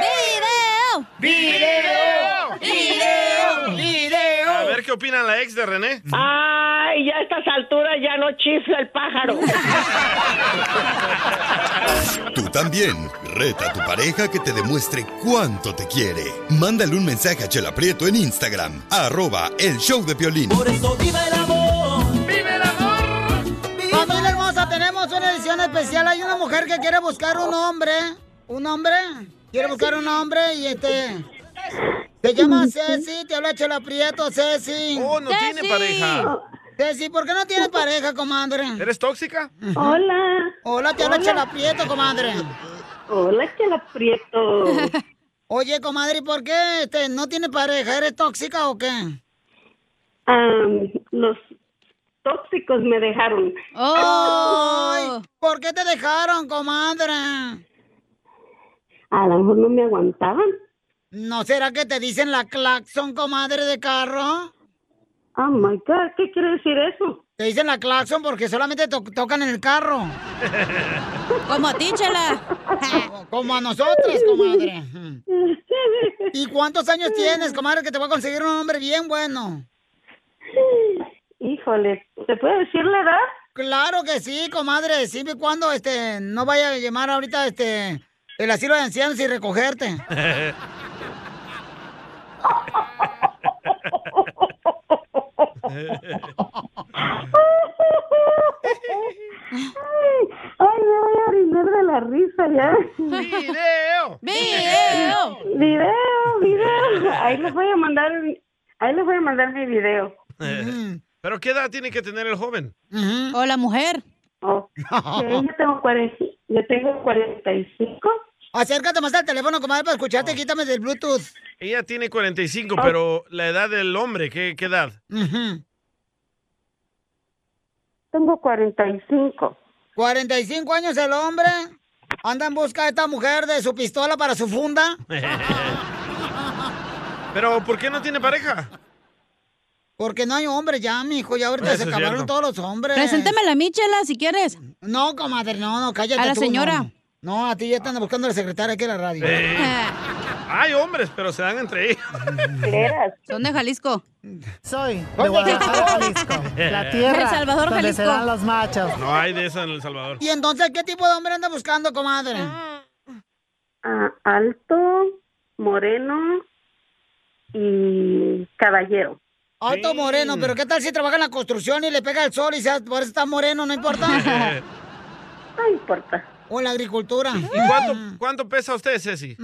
¡Video! ¡Video! ¡Video! ¡Video! A ver qué opina la ex de René. Ay, ya a estas alturas ya no chifla el pájaro. Tú también. Reta a tu pareja que te demuestre cuánto te quiere. Mándale un mensaje a Chela Prieto en Instagram. Arroba el show de Piolín. Por eso viva el amor. ¡Vive el amor! Familia hermosa, tenemos una edición especial. Hay una mujer que quiere buscar un hombre. ¿Un hombre? Quiere buscar un hombre y este... Se llama Ceci, te habla Chela Prieto, Ceci. Oh, no tiene pareja. Ceci, ¿por qué no tienes pareja, comadre? ¿Eres tóxica? Hola. Hola, te habla Hola. Chela Prieto, comadre. Hola, Chela Prieto. Oye, comadre, ¿y por qué este, no tienes pareja? ¿Eres tóxica o qué? Am, los tóxicos me dejaron. Ay, ¿Por qué te dejaron, comadre? A lo mejor no me aguantaban. ¿No será que te dicen la claxon, comadre de carro? Oh my God, ¿qué quiere decir eso? Te dicen la claxon porque solamente to- tocan en el carro. Como a ti, Chela. Como a nosotros, comadre. ¿Y cuántos años tienes, comadre, que te voy a conseguir un hombre bien bueno? Híjole, ¿te puede decir la edad? Claro que sí, comadre. Siempre y cuando este, no vaya a llamar ahorita este, el asilo de ancianos y recogerte. Ay, me voy a orinar de la risa ya. ¡Video! ¡Video! Video, video. Ahí les voy a mandar, ahí les voy a mandar mi video. ¿Pero qué edad tiene que tener el joven? O la mujer. Ok, yo tengo 40, yo tengo 45. Acércate más al teléfono, comadre, para escucharte. Quítame del Bluetooth. Ella tiene 45, pero la edad del hombre, ¿qué, qué edad? Tengo 45. 45 años el hombre. Anda en busca de esta mujer de su pistola para su funda. pero ¿por qué no tiene pareja? Porque no hay hombre ya, mijo. Ya ahorita Eso se acabaron cierto. todos los hombres. Preséntamela a mí, Chela, si quieres. No, comadre, no, no, cállate A la tú, señora. No. No, a ti ya están buscando a la secretaria aquí en la radio. Eh, hay hombres, pero se dan entre ellos. Son de Jalisco. Soy ¿Dónde de Guadalajara? Jalisco. La tierra El Salvador, donde Jalisco. se dan los machos. No hay de eso en El Salvador. ¿Y entonces qué tipo de hombre anda buscando, comadre? Ah, alto, moreno y caballero. Alto moreno, pero ¿qué tal si trabaja en la construcción y le pega el sol y se, por eso está moreno? ¿No importa? No importa. O en la agricultura. ¿Y cuánto, cuánto pesa usted, Ceci?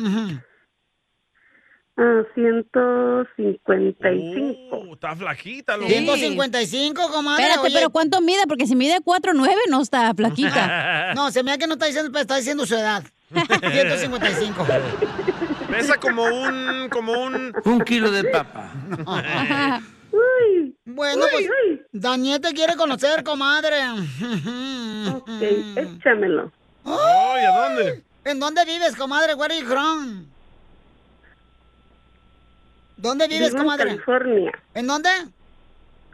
Ah, 155. Uh, está flaquita, loco. 155, comadre. Espérate, oye. pero ¿cuánto mide? Porque si mide 4'9 no está flaquita. No, se me da que no está diciendo, está diciendo su edad. 155. Pesa como un, como un... Un kilo de papa. Bueno, pues Daniel te quiere conocer, comadre. Ok, échamelo. Oh, ¿y a dónde? ¿En dónde vives, comadre? Where are you from? ¿Dónde vives, Vivo en comadre? California. ¿En dónde?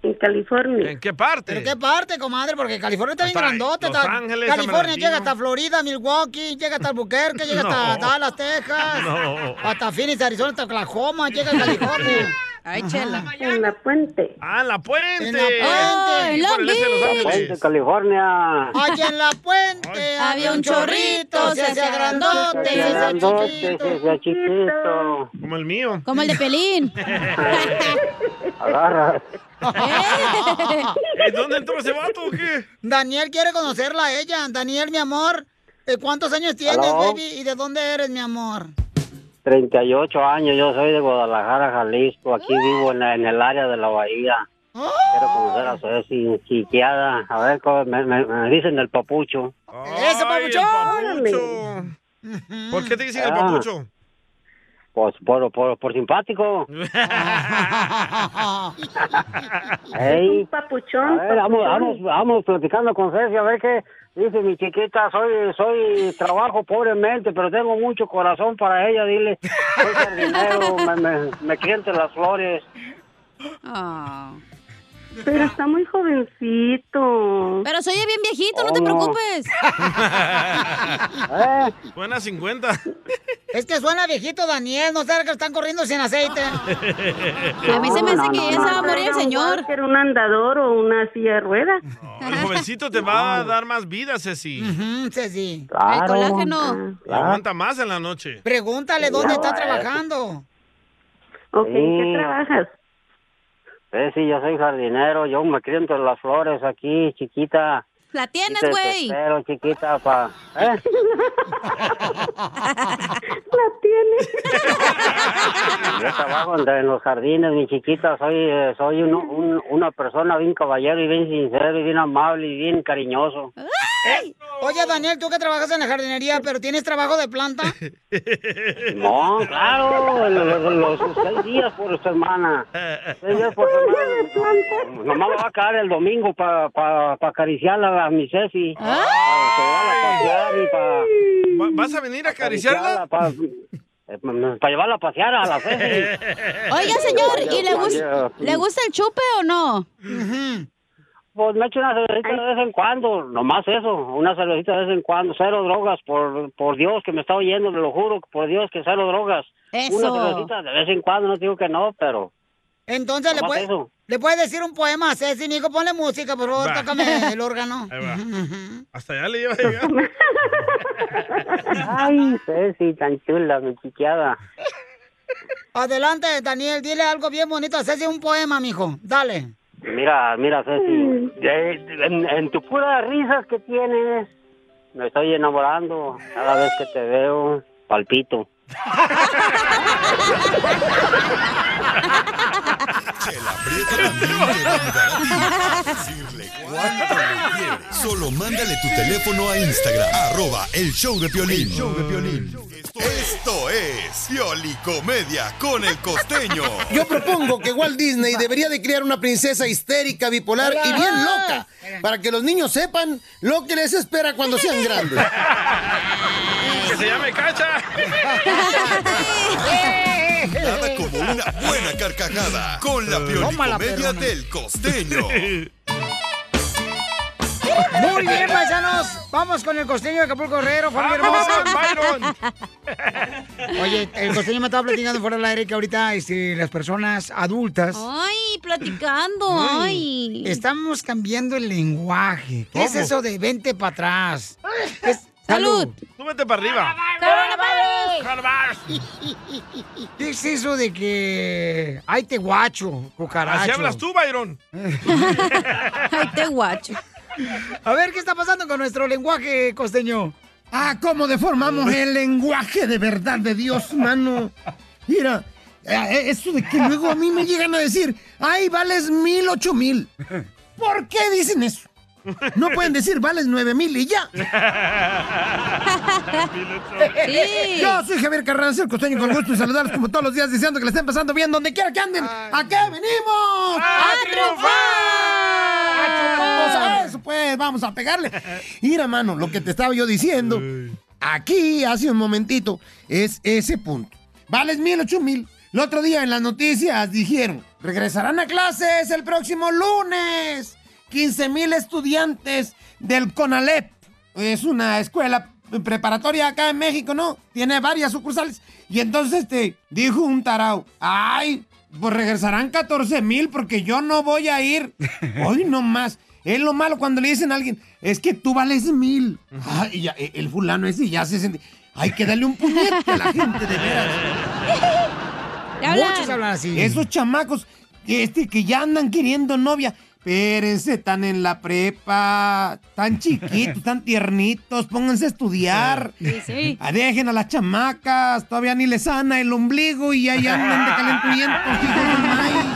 En California. ¿En qué parte? ¿Pero qué parte, comadre? Porque California está bien Hasta grandote. Los está- Ángeles, California llega hasta Florida, Milwaukee, llega hasta Albuquerque, llega hasta No. Dallas, Texas. No. Hasta Phoenix, Arizona, hasta Oklahoma, llega a California. Ay, Chela. En la puente. Ah, en la puente. En la puente. en Ángeles. Puente, California. Allá en la puente Había un chorrito, se hacía grandote, se hacía chiquito. se hacía chiquito. Como el mío. Como el de Pelín. Agarra. ¿Eh, ¿Dónde entró ese vato o qué? Daniel quiere conocerla a ella. Daniel, mi amor, eh, ¿cuántos años tienes, Aló. baby? ¿Y de dónde eres, mi amor? 38 años, yo soy de Guadalajara, Jalisco. Aquí vivo en, el área de la bahía. Quiero conocer a Ceci, chiqueada. A ver, cómo- me, me- me dicen el papucho. ¡Ese papucho. ¿Por qué te dicen el Ah. papucho? Pues por, por, por simpático. Ey. papuchón. A ver, vamos, papuchón. vamos, vamos platicando con Ceci, a ver qué dice mi chiquita. Soy, soy, trabajo pobremente, pero tengo mucho corazón para ella, dile. Soy jardinero, me, me, me las flores. Pero está muy jovencito. Pero se oye bien viejito, no te ¿Cómo? preocupes. Buena 50. Es que suena viejito, Daniel. No sé que lo están corriendo sin aceite. A mí se me hace que ya se va a morir el señor. ¿Era un andador o una silla de ruedas? El jovencito te va a dar más vida, Ceci. Ceci. Claro. El colágeno. Y aguanta más en la noche. Pregúntale dónde está trabajando. Ok. ¿qué trabajas? Ceci, yo soy jardinero, yo me cliento las flores aquí, chiquita. La tienes, Sí güey. espero, chiquita, pa... ¿Eh? La tiene. Yo trabajo en, en los jardines, mi chiquita. Soy eh, soy un- un- una persona bien caballero y bien sincero y bien amable y bien cariñoso. Oye, Daniel, tú que trabajas en la jardinería, pero tienes trabajo de planta. No, claro, los, los- los seis días por semana. Seis días por semana. Nomás me va a caer el domingo para pa, pa acariciarla a mi Ceci. Para llevarla a pasear y para... ¿Vas a venir a acariciarla? Para llevarla a pasear a la Ceci. Oiga, señor, ¿y le, gusta le gusta el chupe o no? Pues me echo una cervecita de vez en cuando, nomás eso, una cervecita de vez en cuando, cero drogas, por, por Dios que me está oyendo, me lo juro, por Dios que cero drogas. Eso. Una cervecita de vez en cuando, no digo que no, pero... Entonces, ¿le puedes, eso. ¿le puedes decir un poema a Ceci, mijo? Ponle música, por favor, Va. tócame el órgano. Ahí va. Hasta allá le lleva a llegar. Ay, Ceci, tan chula, mi chiquiada. Adelante, Daniel, dile algo bien bonito a Ceci, un poema, mijo. Dale. Mira, mira, Ceci, eh, en, en tu puras risas que tienes, me estoy enamorando cada vez que te veo, palpito. Chela Prieto también te va a ayudar a ti a decirle cuánto le quieres. Solo mándale tu teléfono a Instagram, arroba el show de Piolín. El show de Piolín. Esto es Piolicomedia con el costeño. Yo propongo que Walt Disney debería de crear una princesa histérica, bipolar y bien loca, para que los niños sepan lo que les espera cuando sean grandes. Que se llame Cacha. Nada como una buena carcajada con la perrona. del costeño. Muy bien, paisanos. Vamos con el costeño de Acapulco Guerrero, familia ¡Vamos, hermosa. Oye, el costeño me estaba platicando fuera del aire que ahorita este, las personas adultas Ay, platicando, ay. estamos cambiando el lenguaje. ¿Qué es eso de vente para atrás? Es- Salud. Súbete para arriba. ¿Qué es eso de que ay te guacho, cucaracho? Así hablas tú, Byron. Ay, te guacho. A ver, ¿qué está pasando con nuestro lenguaje costeño? Ah, ¿cómo deformamos el lenguaje de verdad de Dios, mano? Mira, eh, eso de que luego a mí me llegan a decir, ay, vales mil, ocho mil. ¿Por qué dicen eso? No pueden decir, vales nueve mil y ya. Sí. Yo soy Javier Carranza, el costeño, con gusto de saludarlos como todos los días, diciendo que le estén pasando bien donde quiera que anden. ¿A qué venimos? ¡A triunfar! Vamos a eso, pues, vamos a pegarle. Mira, mano, lo que te estaba yo diciendo, aquí hace un momentito, es ese punto. Vales mil, ocho mil. El otro día en las noticias dijeron, regresarán a clases el próximo lunes. 15 mil estudiantes del CONALEP. Es una escuela preparatoria acá en México, ¿no? Tiene varias sucursales. Y entonces te dijo un tarao, ay, pues regresarán 14 mil porque yo no voy a ir. Hoy no más. Es lo malo cuando le dicen a alguien, es que tú vales mil. Ay, y ya, e, el fulano ese ya se siente. Hay que darle un puñete a la gente, de veras. Muchos hablan así. Esos chamacos este, que ya andan queriendo novia. Espérense, están en la prepa, tan chiquitos, tan tiernitos, pónganse a estudiar. Sí, sí. Ah, Dejen a las chamacas, todavía ni les sana el ombligo y ahí andan de maíz.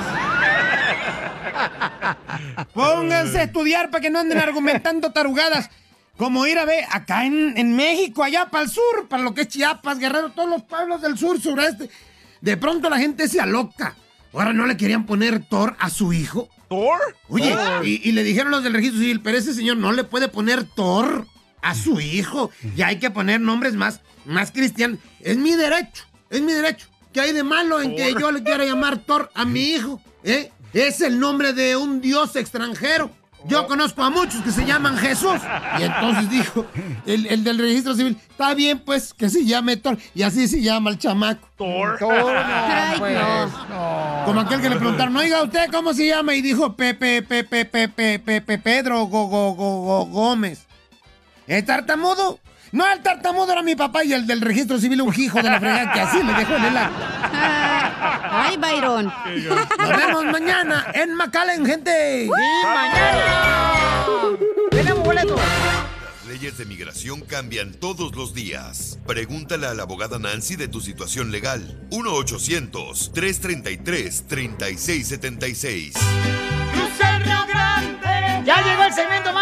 Pónganse a estudiar para que no anden argumentando tarugadas. Como ir a ver acá en, en México, allá para el sur, para lo que es Chiapas, Guerrero, todos los pueblos del sur, sureste. De pronto la gente se aloca. Ahora no le querían poner Thor a su hijo. ¿Thor? Oye, y, y le dijeron los del registro civil, pero ese señor no le puede poner Thor a su hijo. Ya hay que poner nombres más, más cristianos. Es mi derecho, es mi derecho. ¿Qué hay de malo en que yo le quiera llamar Thor a mi hijo? ¿Eh? Es el nombre de un dios extranjero. Yo conozco a muchos que se llaman Jesús. Y entonces dijo el, el del registro civil, está bien pues que se llame Thor. Y así se llama el chamaco. Thor. Ay, pues, Como aquel que le preguntaron, oiga, ¿usted cómo se llama? Y dijo Pepe, Pepe, Pepe, Pepe, Pedro Go, Go, Go, Go- Gómez. ¿El tartamudo? No, el tartamudo era mi papá y el del registro civil un hijo de la fregada que así le dejó en el acta. Ay, Byron. Nos vemos mañana en McAllen, gente. ¡Tenemos boleto! Las leyes de migración cambian todos los días. Pregúntale a la abogada Nancy de tu situación legal. 1-800-333-3676. Ya llegó el segmento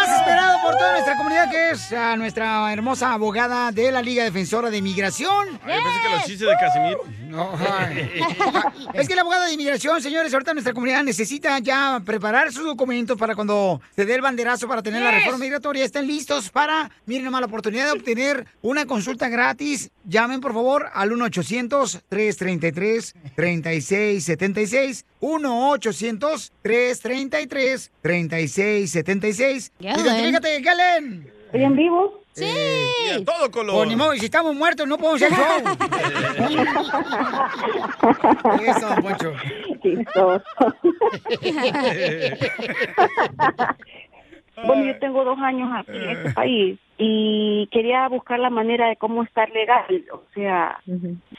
por toda nuestra comunidad, que es a nuestra hermosa abogada de la Liga Defensora de Inmigración. Ay, pensé que los chistes de Casimiro. No, ay. Es que la abogada de inmigración, señores, ahorita nuestra comunidad necesita ya preparar sus documentos para cuando se dé el banderazo para tener la Yes. reforma migratoria. Estén listos para, miren nomás, la oportunidad de obtener una consulta gratis. Llamen, por favor, al 1-800-333-3676. 1-800-333-3676. Galen. Identifícate, Galen. ¿Estoy en vivo? Sí. Y a todo color. Pues ni modo, y si estamos muertos no podemos hacer show. Eso, Poncho. Bueno, yo tengo dos años aquí en este país y quería buscar la manera de cómo estar legal, o sea,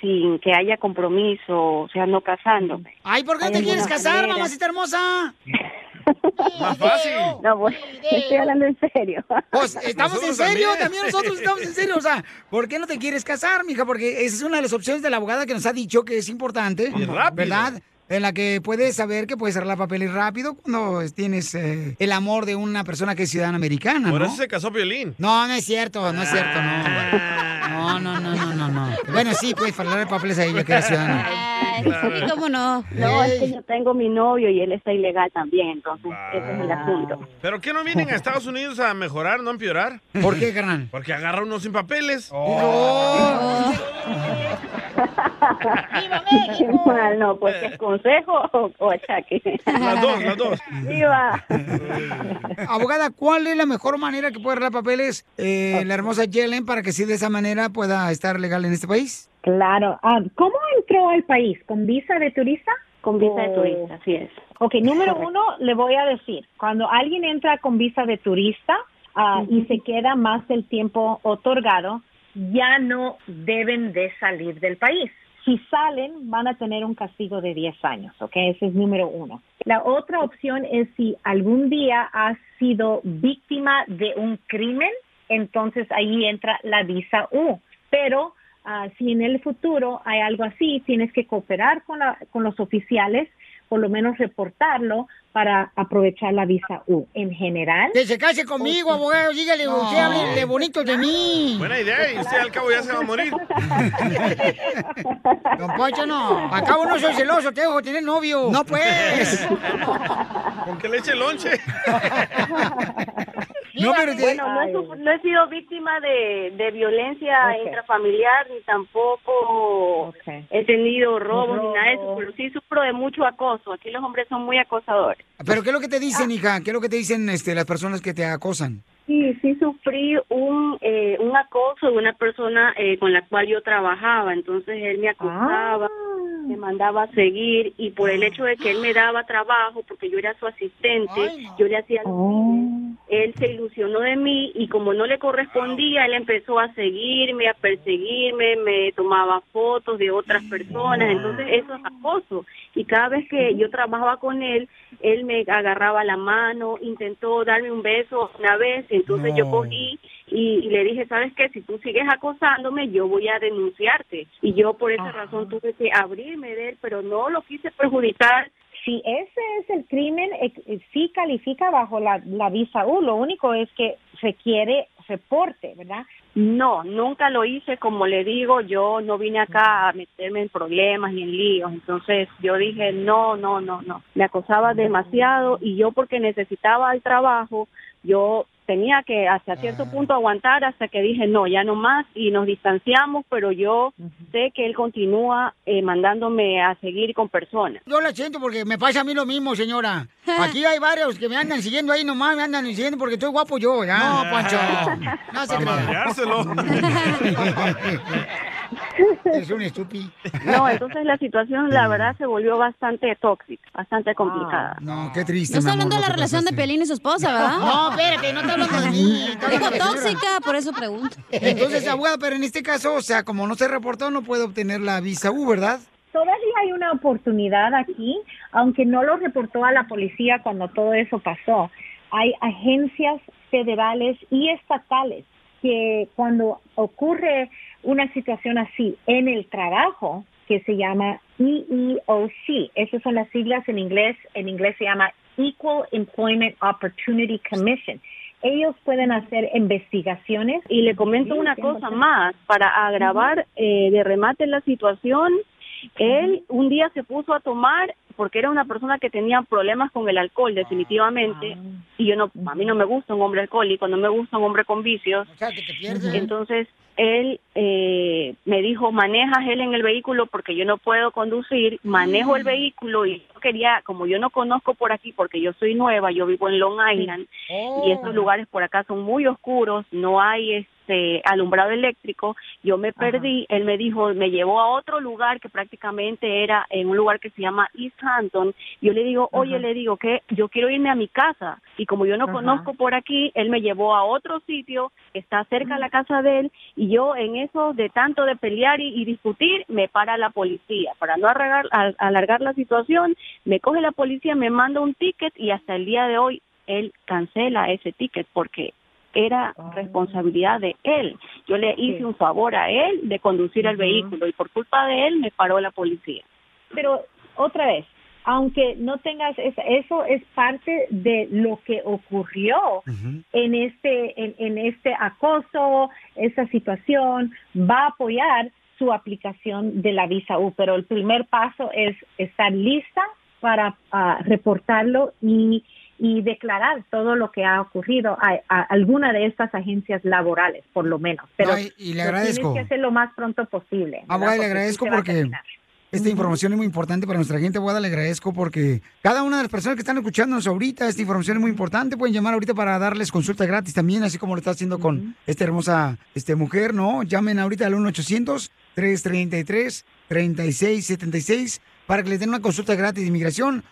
sin que haya compromiso, o sea, no casándome. Ay, ¿por qué no te ¿Hay quieres casar, manera? mamacita hermosa? Más fácil. No, pues, estoy hablando en serio. Pues estamos en serio, también. también. nosotros estamos en serio. O sea, ¿por qué no te quieres casar, mija? Porque esa es una de las opciones de la abogada que nos ha dicho que es importante. Y rápido. ¿Verdad? En la que puedes saber que puedes arreglar papeles rápido cuando tienes eh, el amor de una persona que es ciudadana americana, Por ¿no? eso se casó Violín. No, no es cierto, no es cierto, no. No, no, no, no, no, no. Bueno, sí, puedes arreglar papeles a ella que es ciudadana. Sí, cómo no. No, es que yo tengo mi novio y él está ilegal también, entonces ese es el asunto. ¿Pero qué no vienen a Estados Unidos a mejorar, no a empeorar? ¿Por qué, carnal? Porque agarra uno sin papeles. Mal, no, pues ¿es consejo o, o. Las dos, las dos. Viva. Abogada, ¿cuál es la mejor manera que puede arreglar papeles eh, la hermosa Yellen para que sí de esa manera pueda estar legal en este país? Claro. Ah, ¿Cómo entró al país? ¿Con visa de turista? Con visa de turista, así es. Ok, número Correcto. uno, le voy a decir, cuando alguien entra con visa de turista ah, y se queda más del tiempo otorgado, ya no deben de salir del país. Si salen, van a tener un castigo de 10 años, ¿ok? Ese es número uno. La otra opción es si algún día has sido víctima de un crimen, entonces ahí entra la visa U. Pero ah, si en el futuro hay algo así, tienes que cooperar con, la- con los oficiales, por lo menos reportarlo para aprovechar la visa U. En general. Que se case conmigo, abogado, dígale, No. usted hable bonito de mí. Buena idea, y usted al cabo ya se va a morir. Don Poncho, no. Acabo no soy celoso, tengo que tener novio. No, pues. Con que le eche lonche. No, pero bueno, no he, suf- no he sido víctima de, de violencia intrafamiliar ni tampoco he tenido robos ni nada de eso, pero sí sufro de mucho acoso. Aquí los hombres son muy acosadores. ¿Pero qué es lo que te dicen, hija? ¿Qué es lo que te dicen este, las personas que te acosan? Sí, sí sufrí un, eh, un acoso de una persona eh, con la cual yo trabajaba. Entonces él me acosaba, me mandaba a seguir y por el hecho de que él me daba trabajo, porque yo era su asistente, yo le hacía biles, él se ilusionó de mí y como no le correspondía, él empezó a seguirme, a perseguirme, me tomaba fotos de otras personas. Entonces eso es acoso. Y cada vez que yo trabajaba con él, él me agarraba la mano, intentó darme un beso una vez, y entonces yo cogí y, y le dije, ¿sabes qué? Si tú sigues acosándome, yo voy a denunciarte. Y yo por esa razón tuve que abrirme de él, pero no lo quise perjudicar si ese es el crimen, eh, eh, sí califica bajo la, la visa U. Lo único es que requiere reporte, ¿verdad? No, nunca lo hice, como le digo, yo no vine acá a meterme en problemas ni en líos, entonces yo dije, no, no, no, no, me acosaba demasiado y yo porque necesitaba el trabajo, yo tenía que hasta cierto punto aguantar hasta que dije, no, ya no más y nos distanciamos, pero yo sé que él continúa eh, mandándome a seguir con personas. Yo la siento porque me pasa a mí lo mismo, señora. Aquí hay varios que me andan siguiendo ahí nomás, me andan siguiendo porque estoy guapo yo, ¿ya? No, Pancho. No se Es un estúpido. No, entonces la situación, la verdad, se volvió bastante tóxica, bastante complicada. No, qué triste. No está hablando de lo la relación de. Pelín y su esposa, ¿verdad? No, espérate, no está hablando de mí. Digo tóxica, por eso pregunto. Entonces, abogada, pero en este caso, o sea, como no se reportó, no puede obtener la visa U, ¿verdad? Todavía hay una oportunidad aquí, aunque no lo reportó a la policía cuando todo eso pasó. Hay agencias federales y estatales que cuando ocurre una situación así en el trabajo, que se llama EEOC, esas son las siglas en inglés, en inglés se llama Equal Employment Opportunity Commission. Ellos pueden hacer investigaciones. Y le comento una cosa más, para agravar eh, de remate la situación, él un día se puso a tomar porque era una persona que tenía problemas con el alcohol definitivamente y yo no a mí no me gusta un hombre alcohólico no me gusta un hombre con vicios. Entonces él eh, me dijo manejas él en el vehículo porque yo no puedo conducir manejo el vehículo y yo quería como yo no conozco por aquí porque yo soy nueva yo vivo en Long Island y estos lugares por acá son muy oscuros no hay este alumbrado eléctrico yo me perdí él me dijo me llevó a otro lugar que prácticamente era en un lugar que se llama East Hampton yo le digo oye le digo que yo quiero irme a mi casa y como yo no Ajá. conozco por aquí él me llevó a otro sitio que está cerca de la casa de él y yo en eso de tanto de pelear y, y discutir me para la policía. Para no alargar la situación me coge la policía me manda un ticket y hasta el día de hoy él cancela ese ticket porque era responsabilidad de él. Yo le hice un favor a él de conducir el vehículo y por culpa de él me paró la policía. Pero otra vez, aunque no tengas esa- eso es parte de lo que ocurrió en este en, en este acoso, esa situación va a apoyar su aplicación de la visa U, pero el primer paso es estar lista para ah, reportarlo y y declarar todo lo que ha ocurrido a, a alguna de estas agencias laborales, por lo menos. Pero No, y- y le agradezco. Tienes que hacer lo más pronto posible. Abogada, le agradezco porque esta información es muy importante para nuestra gente. Abogada, le agradezco porque cada una de las personas que están escuchándonos ahorita, esta información es muy importante. Pueden llamar ahorita para darles consulta gratis también, así como lo está haciendo con esta hermosa este, mujer, ¿no? Llamen ahorita al 1-800-333-3676 para que les den una consulta gratis de inmigración.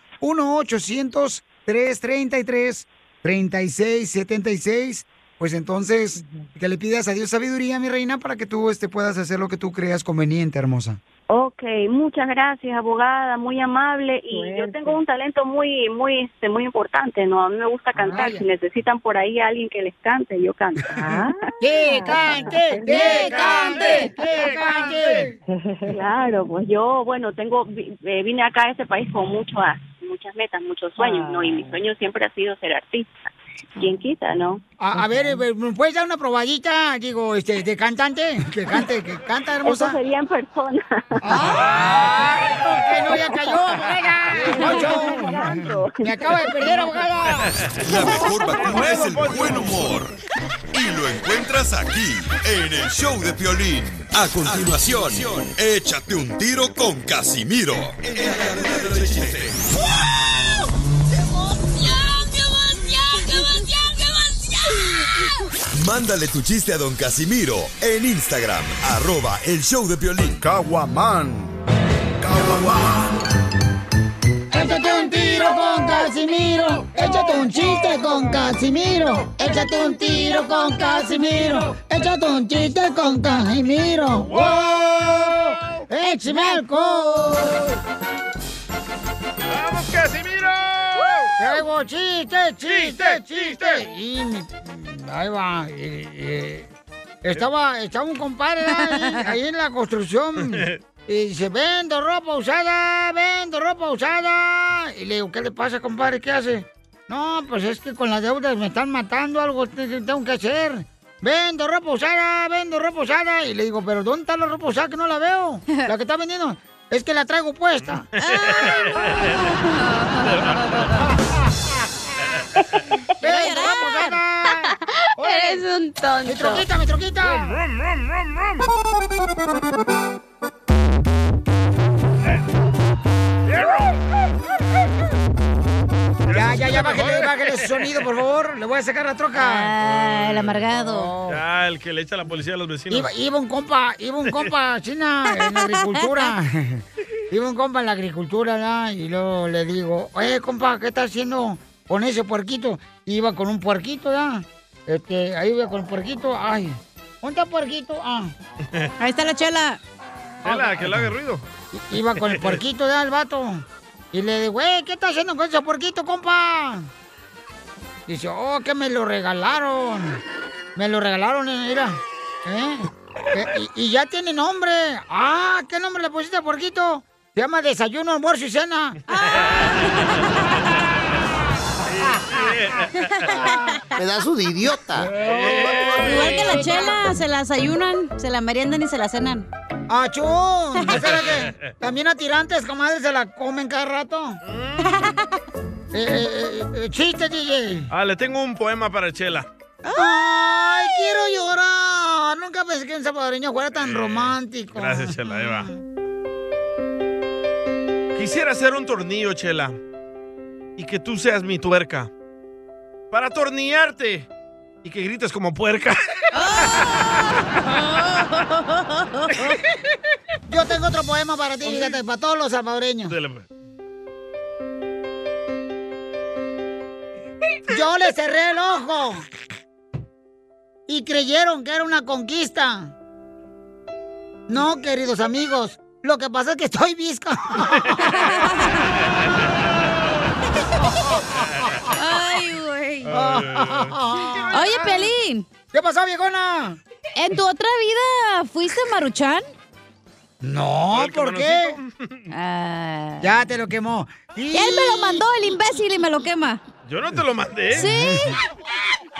1-800-333-3676. Pues entonces, que le pidas a Dios sabiduría, mi reina, para que tú este, puedas hacer lo que tú creas conveniente, hermosa. Ok, muchas gracias, abogada, muy amable. Y yo tengo un talento muy, muy, este, muy importante, ¿no? A mí me gusta cantar. Si necesitan por ahí a alguien que les cante, yo canto. ¡Que cante! ¡Que cante! ¡Que cante! Claro, pues yo, bueno, tengo, eh, vine acá a este país con muchas, muchas metas, muchos sueños, ¿no? Y mi sueño siempre ha sido ser artista. ¿Quién quita, no? A, a ver, eh, ¿me puedes dar una probadita, digo, este, de cantante? Que cante, que canta, hermosa. Eso sería en persona. ¡Ay, que no, ya cayó, abogada! ¡Ocho! ¡Me acaba de perder, abogada! La mejor vacuna es el buen humor. Y lo encuentras aquí, en el show de Piolín. A continuación, échate un tiro con Casimiro. Mándale tu chiste a don Casimiro en Instagram, arroba el show de Piolín. Caguaman. Échate un tiro con Casimiro. Échate un chiste con Casimiro. Échate un tiro con Casimiro. Échate un chiste con Casimiro. ¡Wow! ¡Échame alcohol! ¡Vamos, Casimiro! Traigo chiste, chiste, chiste. Y mi- ahí va. estaba, estaba un compadre ahí, ahí en la construcción. Y dice, vendo ropa usada, vendo ropa usada. Y le digo, ¿qué le pasa, compadre? ¿Qué hace? No, pues es que con las deudas me están matando, algo te- te- tengo que hacer. Vendo ropa usada, vendo ropa usada. Y le digo, ¿pero dónde está la ropa usada que no la veo? La que está vendiendo. Es que la traigo puesta. ¡Vendo ropa usada! Eres un tonto. ¡Mi troquita, mi troquita! Ya, ya, ya, bájale, bájale ese sonido, por favor. Le voy a sacar la troca. Ah, el amargado. Ya, el que le echa la policía a los vecinos. Iba, iba un compa, iba un compa China en la agricultura. iba un compa en la agricultura, ¿verdad? Y luego le digo, oye, compa, ¿qué estás haciendo con ese puerquito? Iba con un puerquito, ¿verdad? Este, ahí iba con el puerquito. Ay, ¿dónde está el puerquito? Ah. Ahí está la chela. Chela, que le haga ruido. Iba con el puerquito, ¿verdad? El vato. Y le digo, güey, ¿qué estás haciendo con ese puerquito, compa? Dice, oh, que me lo regalaron. Me lo regalaron, eh, mira. ¿Eh? Eh, Y, y ya tiene nombre. Ah, ¿qué nombre le pusiste al puerquito? Se llama Desayuno, Almuerzo y Cena. Pedazo de idiota. Igual que la chela, se las ayunan, se la meriendan y se la cenan. ¡Achú! Espérate. También a tirantes, comadre, se la comen cada rato. Eh, eh, eh, chiste, DJ. Ah, le tengo un poema para Chela. ¡Ay, quiero llorar! Nunca pensé que un salvadoreño fuera tan romántico. Gracias, Chela, ahí va. Quisiera hacer un tornillo, Chela. Y que tú seas mi tuerca. Para tornillarte. Y que grites como puerca. Yo tengo otro poema para ti, fíjate, para todos los salvadoreños. Pues. Yo le cerré el ojo. Y creyeron que era una conquista. No, queridos amigos. Lo que pasa es que estoy visca. Oye, Pelín. ¿Qué pasó, viejona? ¿En tu otra vida fuiste maruchan? No, ¿por qué? Ah. Ya te lo quemó. Y él me lo mandó, el imbécil, y me lo quema. Yo no te lo mandé. Sí.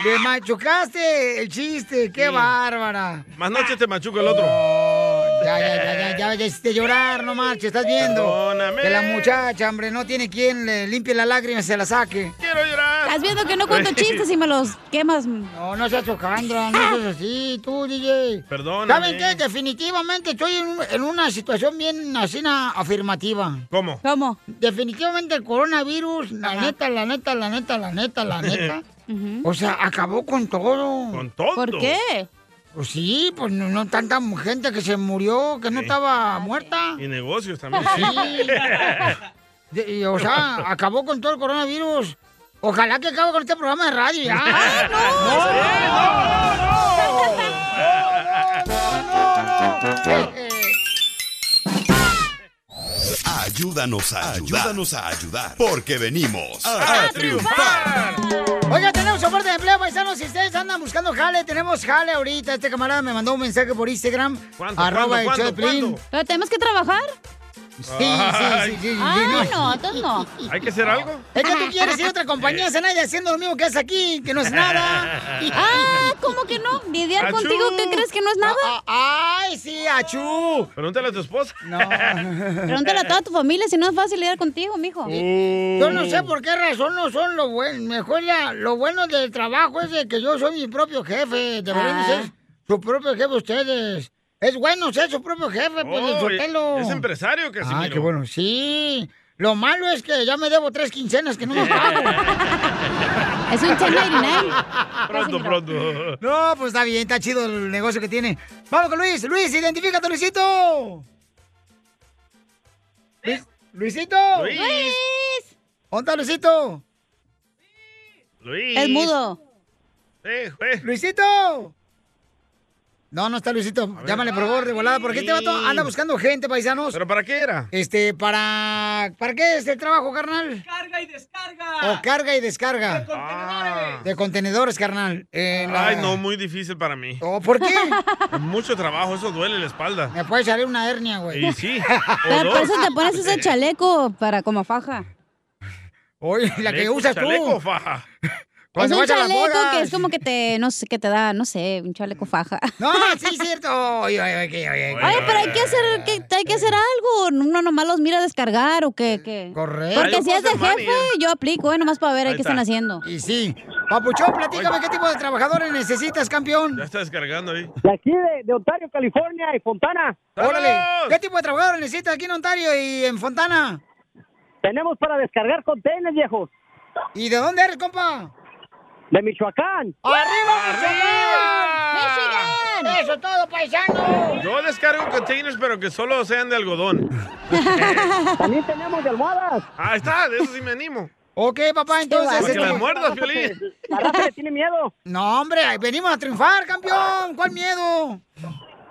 Le machucaste el chiste, qué bárbara. Más noche te machuco el otro. Ya, ya, ya, ya, ya, ya hiciste llorar, no marches, estás viendo. Perdóname. Que la muchacha, hombre, no tiene quien le limpie las lágrimas y se la saque. Quiero llorar. Estás viendo que no cuento chistes y me los quemas. No, no seas Alejandra, no seas así, tú, DJ. Perdóname. ¿Saben qué? Definitivamente estoy en, en una situación bien así afirmativa. ¿Cómo? ¿Cómo? Definitivamente el coronavirus, la neta, la neta, la neta, la neta, la neta. O sea, acabó con todo. ¿Con todo? ¿Por qué? Pues sí, pues no, no tanta gente que se murió, que no estaba muerta. Y negocios también. Sí. De- y, o sea, acabó con todo el coronavirus. Ojalá que acabe con este programa de radio ya. Ayúdanos a ayudar. Ayúdanos a ayudar. Porque venimos a, triunfar. Oiga, oferta de empleo, paisanos. Si ustedes andan buscando jale, tenemos jale ahorita. Este camarada me mandó un mensaje por Instagram. ¿Cuánto, arroba cuánto, cuánto? ¿Pero tenemos que trabajar? Sí, sí, sí, sí. Ah, no, entonces no. ¿Hay que hacer algo? Es que tú quieres ir a otra compañía, Zenaya, haciendo lo mismo que haces aquí, que no es nada. Ah, ¿cómo que no? ¿Lidiar Achú. contigo qué crees que no es nada? Ah, ¡Ay, sí, achú! Pregúntale a tu esposa. No. Pregúntale a toda tu familia si no es fácil lidiar contigo, mijo. Yo no sé por qué razón no son lo bueno. Mejor la- lo bueno del trabajo es de que yo soy mi propio jefe. Deberían Ah. ser su propio jefe ustedes. Es bueno ser su propio jefe, pues, Oh, Sotelo. es empresario, Casimiro. Ah, qué bueno, sí. Lo malo es que ya me debo tres quincenas que no me pago. Es un 1099. Pronto, pronto. No, pues está bien, está chido el negocio que tiene. Vamos con Luis. Luis, identifícate, Luisito. Luis- Luisito. Luis. ¿Dónde está Luisito? Luis. Es mudo. Eh, eh. Luisito. No, no está Luisito. Llámale por favor de volada, porque este vato anda buscando gente, paisanos. ¿Pero para qué era? Este, para. ¿Para qué es el trabajo, carnal? Carga y descarga. O carga y descarga. Ah. De contenedores, carnal. La- Ay, no, muy difícil para mí. ¿O por qué? Mucho trabajo, eso duele la espalda. Me puede salir una hernia, güey. Y sí. o Pero por eso te pones ese chaleco para como faja. Oye, la que Chaleco, usas tú. chaleco, faja. Es Cuando un a chaleco que es como que te, no sé, que te da, no sé, un chaleco faja. No, sí, es cierto. Oye, oye, oye, oye, Oye, pero hay que hacer, que, hay que hacer algo. Uno nomás los mira descargar o qué. qué. Correcto. Porque si es de jefe, yo aplico, eh, nomás para ver Ahí qué están está. haciendo. Y sí. Papuchón, platícame qué tipo de trabajadores necesitas, campeón. Ya está descargando ahí. De aquí, de, de Ontario, California y Fontana. Órale. ¿Qué tipo de trabajadores necesitas aquí en Ontario y en Fontana? Tenemos para descargar containers, viejos. ¿Y de dónde eres, compa? De Michoacán. ¡Arriba, Michoacán! ¡Eso es todo, paisano! Yo descargo containers, pero que solo sean de algodón. También tenemos de almohadas. Ahí está, de eso sí me animo. Ok, papá, entonces... Para que este- las muerdas, Piolín. La raza le tiene miedo. No, hombre, venimos a triunfar, campeón. ¿Cuál miedo?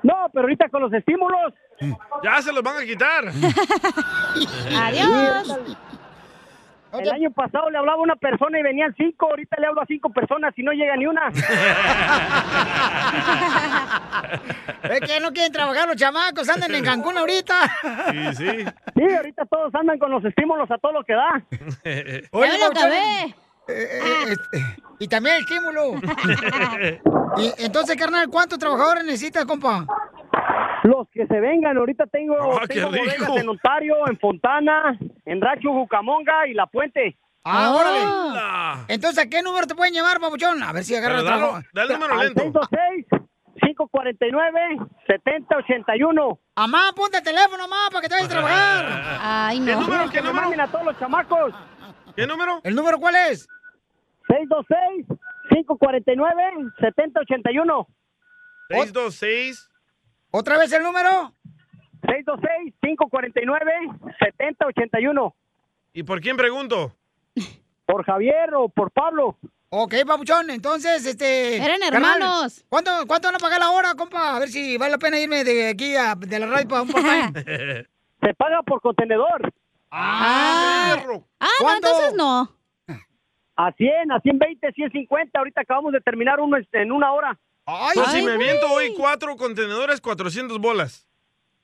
No, pero ahorita con los estímulos. Ya se los van a quitar. Adiós. El año pasado le hablaba a una persona y venían cinco, ahorita le hablo a cinco personas y no llega ni una. Es que no quieren trabajar los chamacos, andan en Cancún ahorita. Sí, sí. Sí, ahorita todos andan con los estímulos a todo lo que da. Oye, lo acabé. Eh, eh, este, y también el estímulo. y entonces, carnal, ¿cuántos trabajadores necesitas, compa? Los que se vengan, ahorita tengo, Ah, qué tengo bodegas rico. en Ontario, en Fontana, en Racho, Bucamonga y La Puente. Ah, órale. Ah. Entonces, ¿a qué número te pueden llamar, papuchón? A ver si agarra el trabajo. dale, el número lento. 626-549-7081. Amá, ponte el teléfono, mamá, para que te vayas a trabajar. Ay, ¿Qué no. número? Que ¿Qué me número? manden a todos los chamacos. ¿Qué número? ¿El número cuál es? 626-549-7081. 626. ¿Otra vez el número? 626-549-7081. ¿Y por quién pregunto? Por Javier o por Pablo. Ok, papuchón, entonces, este... Eran carnal, hermanos. ¿Cuánto, ¿Cuánto van a pagar la hora, compa? A ver si vale la pena irme de aquí a, de la radio para un part-time. Se paga por contenedor. Ah, perro. ah no, entonces no. A 100, a 120, 150. Ahorita acabamos de terminar uno este, en una hora. Ay, Pues si me güey. aviento hoy cuatro contenedores, 400 bolas.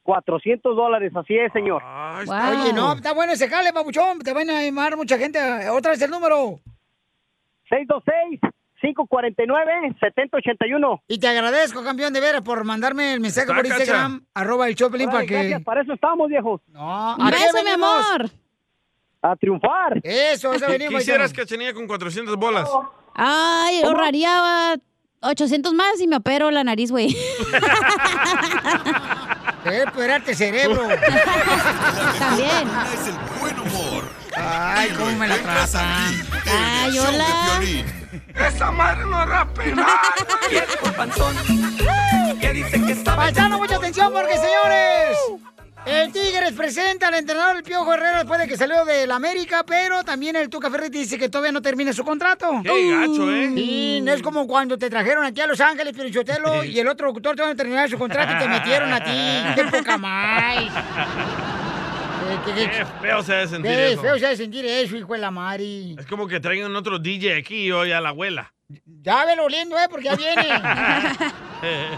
400 dólares, así es, señor. Ay, Wow. está- Oye, no, está bueno ese jale, papuchón. Te van a llamar mucha gente. Otra vez el número. 626-549-7081. Y te agradezco, campeón, de veras, por mandarme el mensaje Está, por cacha. Instagram, arroba el Choplin, para gracias, que... para eso estamos, viejos. No, ¿a qué venimos? amor. A triunfar. Eso, eso venimos. Quisieras que tenía con 400 bolas. Ay, ahorraría 800 más y me opero la nariz, güey. Debe operarte cerebro. También. Es el buen humor. Ay, cómo me la tratan. Ay, hola. Esa madre no era penal. Viejo panzón. Que dice que está Paisano, mucha atención porque, señores, el Tigres presenta al entrenador el Piojo Herrera después de que salió del América, pero también el Tuca Ferretti dice que todavía no termina su contrato. Qué gacho, ¿eh? Sí, no es como cuando te trajeron aquí a Los Ángeles, Pirichotelo, y el otro locutor todavía no terminaba su contrato y te metieron a ti. ¡Qué poca más! Qué, qué- Qué feo se debe sentir qué eso. feo se ha de sentir eso, hijo de la Mari. Es como que traigan otro DJ aquí y hoy a la abuela. Ya velo oliendo, ¿eh? Porque ya viene.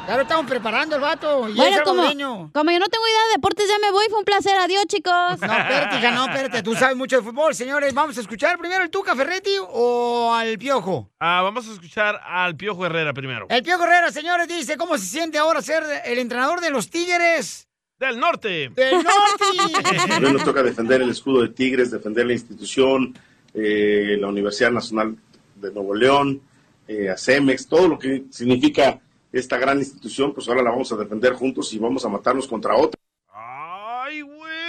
Ya lo estamos preparando el vato. Y Bueno, como, como yo no tengo idea de deportes, ya me voy. Fue un placer. Adiós, chicos. No, espérate, hija, no, espérate. Tú sabes mucho de fútbol, señores. Vamos a escuchar primero el Tuca Ferretti o al Piojo. Ah, vamos a escuchar al Piojo Herrera primero. El Piojo Herrera, señores, dice cómo se siente ahora ser el entrenador de los Tigres Del norte. del Norte. A mí nos toca defender el escudo de Tigres, defender la institución, eh, la Universidad Nacional de Nuevo León, eh, a Cemex, todo lo que significa esta gran institución, pues ahora la vamos a defender juntos y vamos a matarnos contra otra.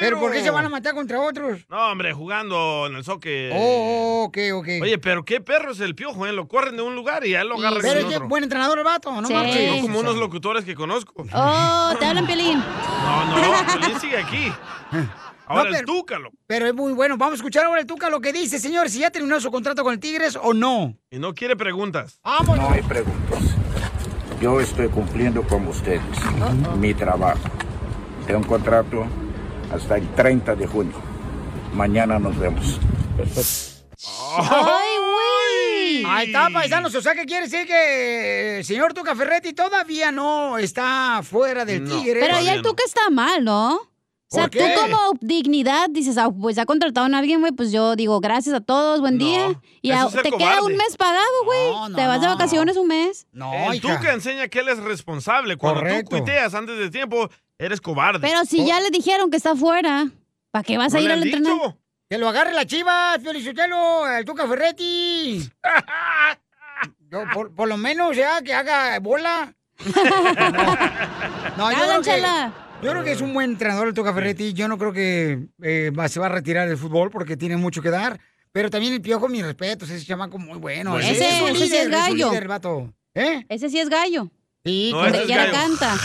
¿Pero por qué se van a matar contra otros? No, hombre, jugando en el soccer. Oh, ok, ok. Oye, pero qué perro es el piojo, ¿eh? Lo corren de un lugar y ya lo agarran Pero es que buen entrenador el vato, ¿no Sí. marches? No como unos locutores que conozco. Oh, te hablan, Piolín. No, no, Piolín sigue aquí. Ahora No, el Túcalo. Pero es muy bueno. Vamos a escuchar ahora el Tuca lo que dice, señor, si ya terminó su contrato con el Tigres o no. Y no quiere preguntas. Vamos. No hay preguntas. Yo estoy cumpliendo con ustedes mi trabajo. Tengo un contrato hasta el 30 de junio. Mañana nos vemos. ¡Ay, güey! Ahí está, paisanos. O sea, que quiere decir que el señor Tuca Ferretti todavía no está fuera del No. Tigre. Pero Todavía el no. Tuca está mal, ¿no? O sea, tú como dignidad dices, ah, pues ya contrataron a alguien, güey, pues yo digo, gracias a todos, buen día. Y a- te queda un mes pagado, güey. te vas de vacaciones un mes. El Tuca enseña que él es responsable. Cuando Correcto. tú cuiteas antes de tiempo, eres cobarde. Pero si ya le dijeron que está afuera, ¿para qué vas ¿No a ir le al han entrenamiento? Que lo agarre la chiva, Felicitelo, el Tuca Ferretti. Yo, por, por lo menos ya que haga bola. no, yo creo, que, Chela. yo creo que es un buen entrenador el Tuca Ferretti. Yo no creo que eh, va- se va a retirar del fútbol porque tiene mucho que dar. Pero también el piojo, mis respetos, ese chamaco muy bueno. Pues Ese ese- es un ese sí es un gallo. líder, el vato. ¿Eh? Ese sí es gallo. Sí, No, Donde ese es quiera gallo. canta.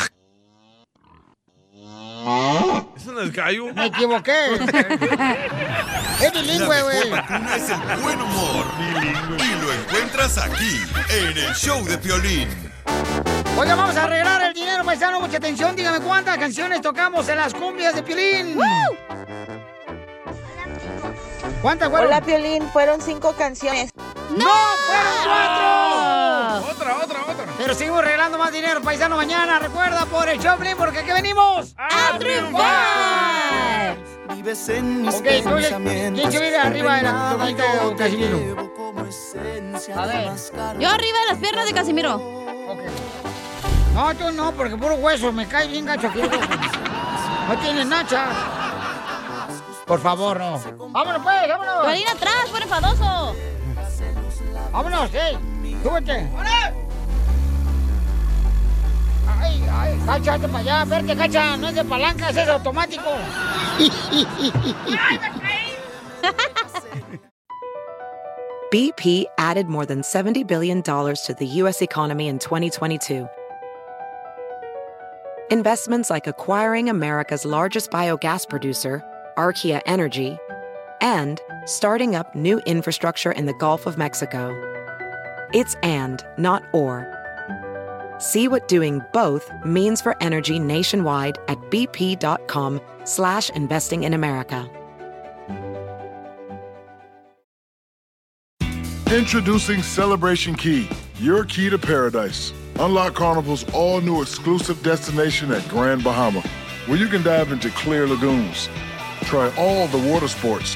Eso no es gallo. Me equivoqué. es bilingüe, güey. vacuna es el buen humor. Y lo encuentras aquí, en el show de Piolín. Oiga, vamos a arreglar el dinero, paisano. Mucha atención. Dígame cuántas canciones tocamos en las cumbias de Piolín. ¿Cuántas fueron? Hola, Piolín. Fueron cinco canciones. ¡No! ¡Fueron cuatro! Otra, otra, otra. Pero seguimos regalando más dinero, paisano, mañana. Recuerda, por el Choplin, porque aquí venimos a triunfar. Vives en mis pensamientos. ¿quién se vive arriba de la de Casimiro? A ver. Yo arriba de las piernas de Casimiro. No, tú no, porque puro hueso, me cae bien gacho aquí. No tienes nacha. Por favor, no. Vámonos, pues, vámonos. Piolín atrás, por enfadoso. Vámonos, eh. Súbete. Ay, ay, para allá. Verte, cacha. No es de es automático. BP added more than $70 billion to the U.S. economy in 2022. Investments like acquiring America's largest biogas producer, Archaea Energy, and starting up new infrastructure in the Gulf of Mexico. It's and, not or. See what doing both means for energy nationwide at bp.com slash investing in America. Introducing Celebration Key, your key to paradise. Unlock Carnival's all new exclusive destination at Grand Bahama, where you can dive into clear lagoons, try all the water sports,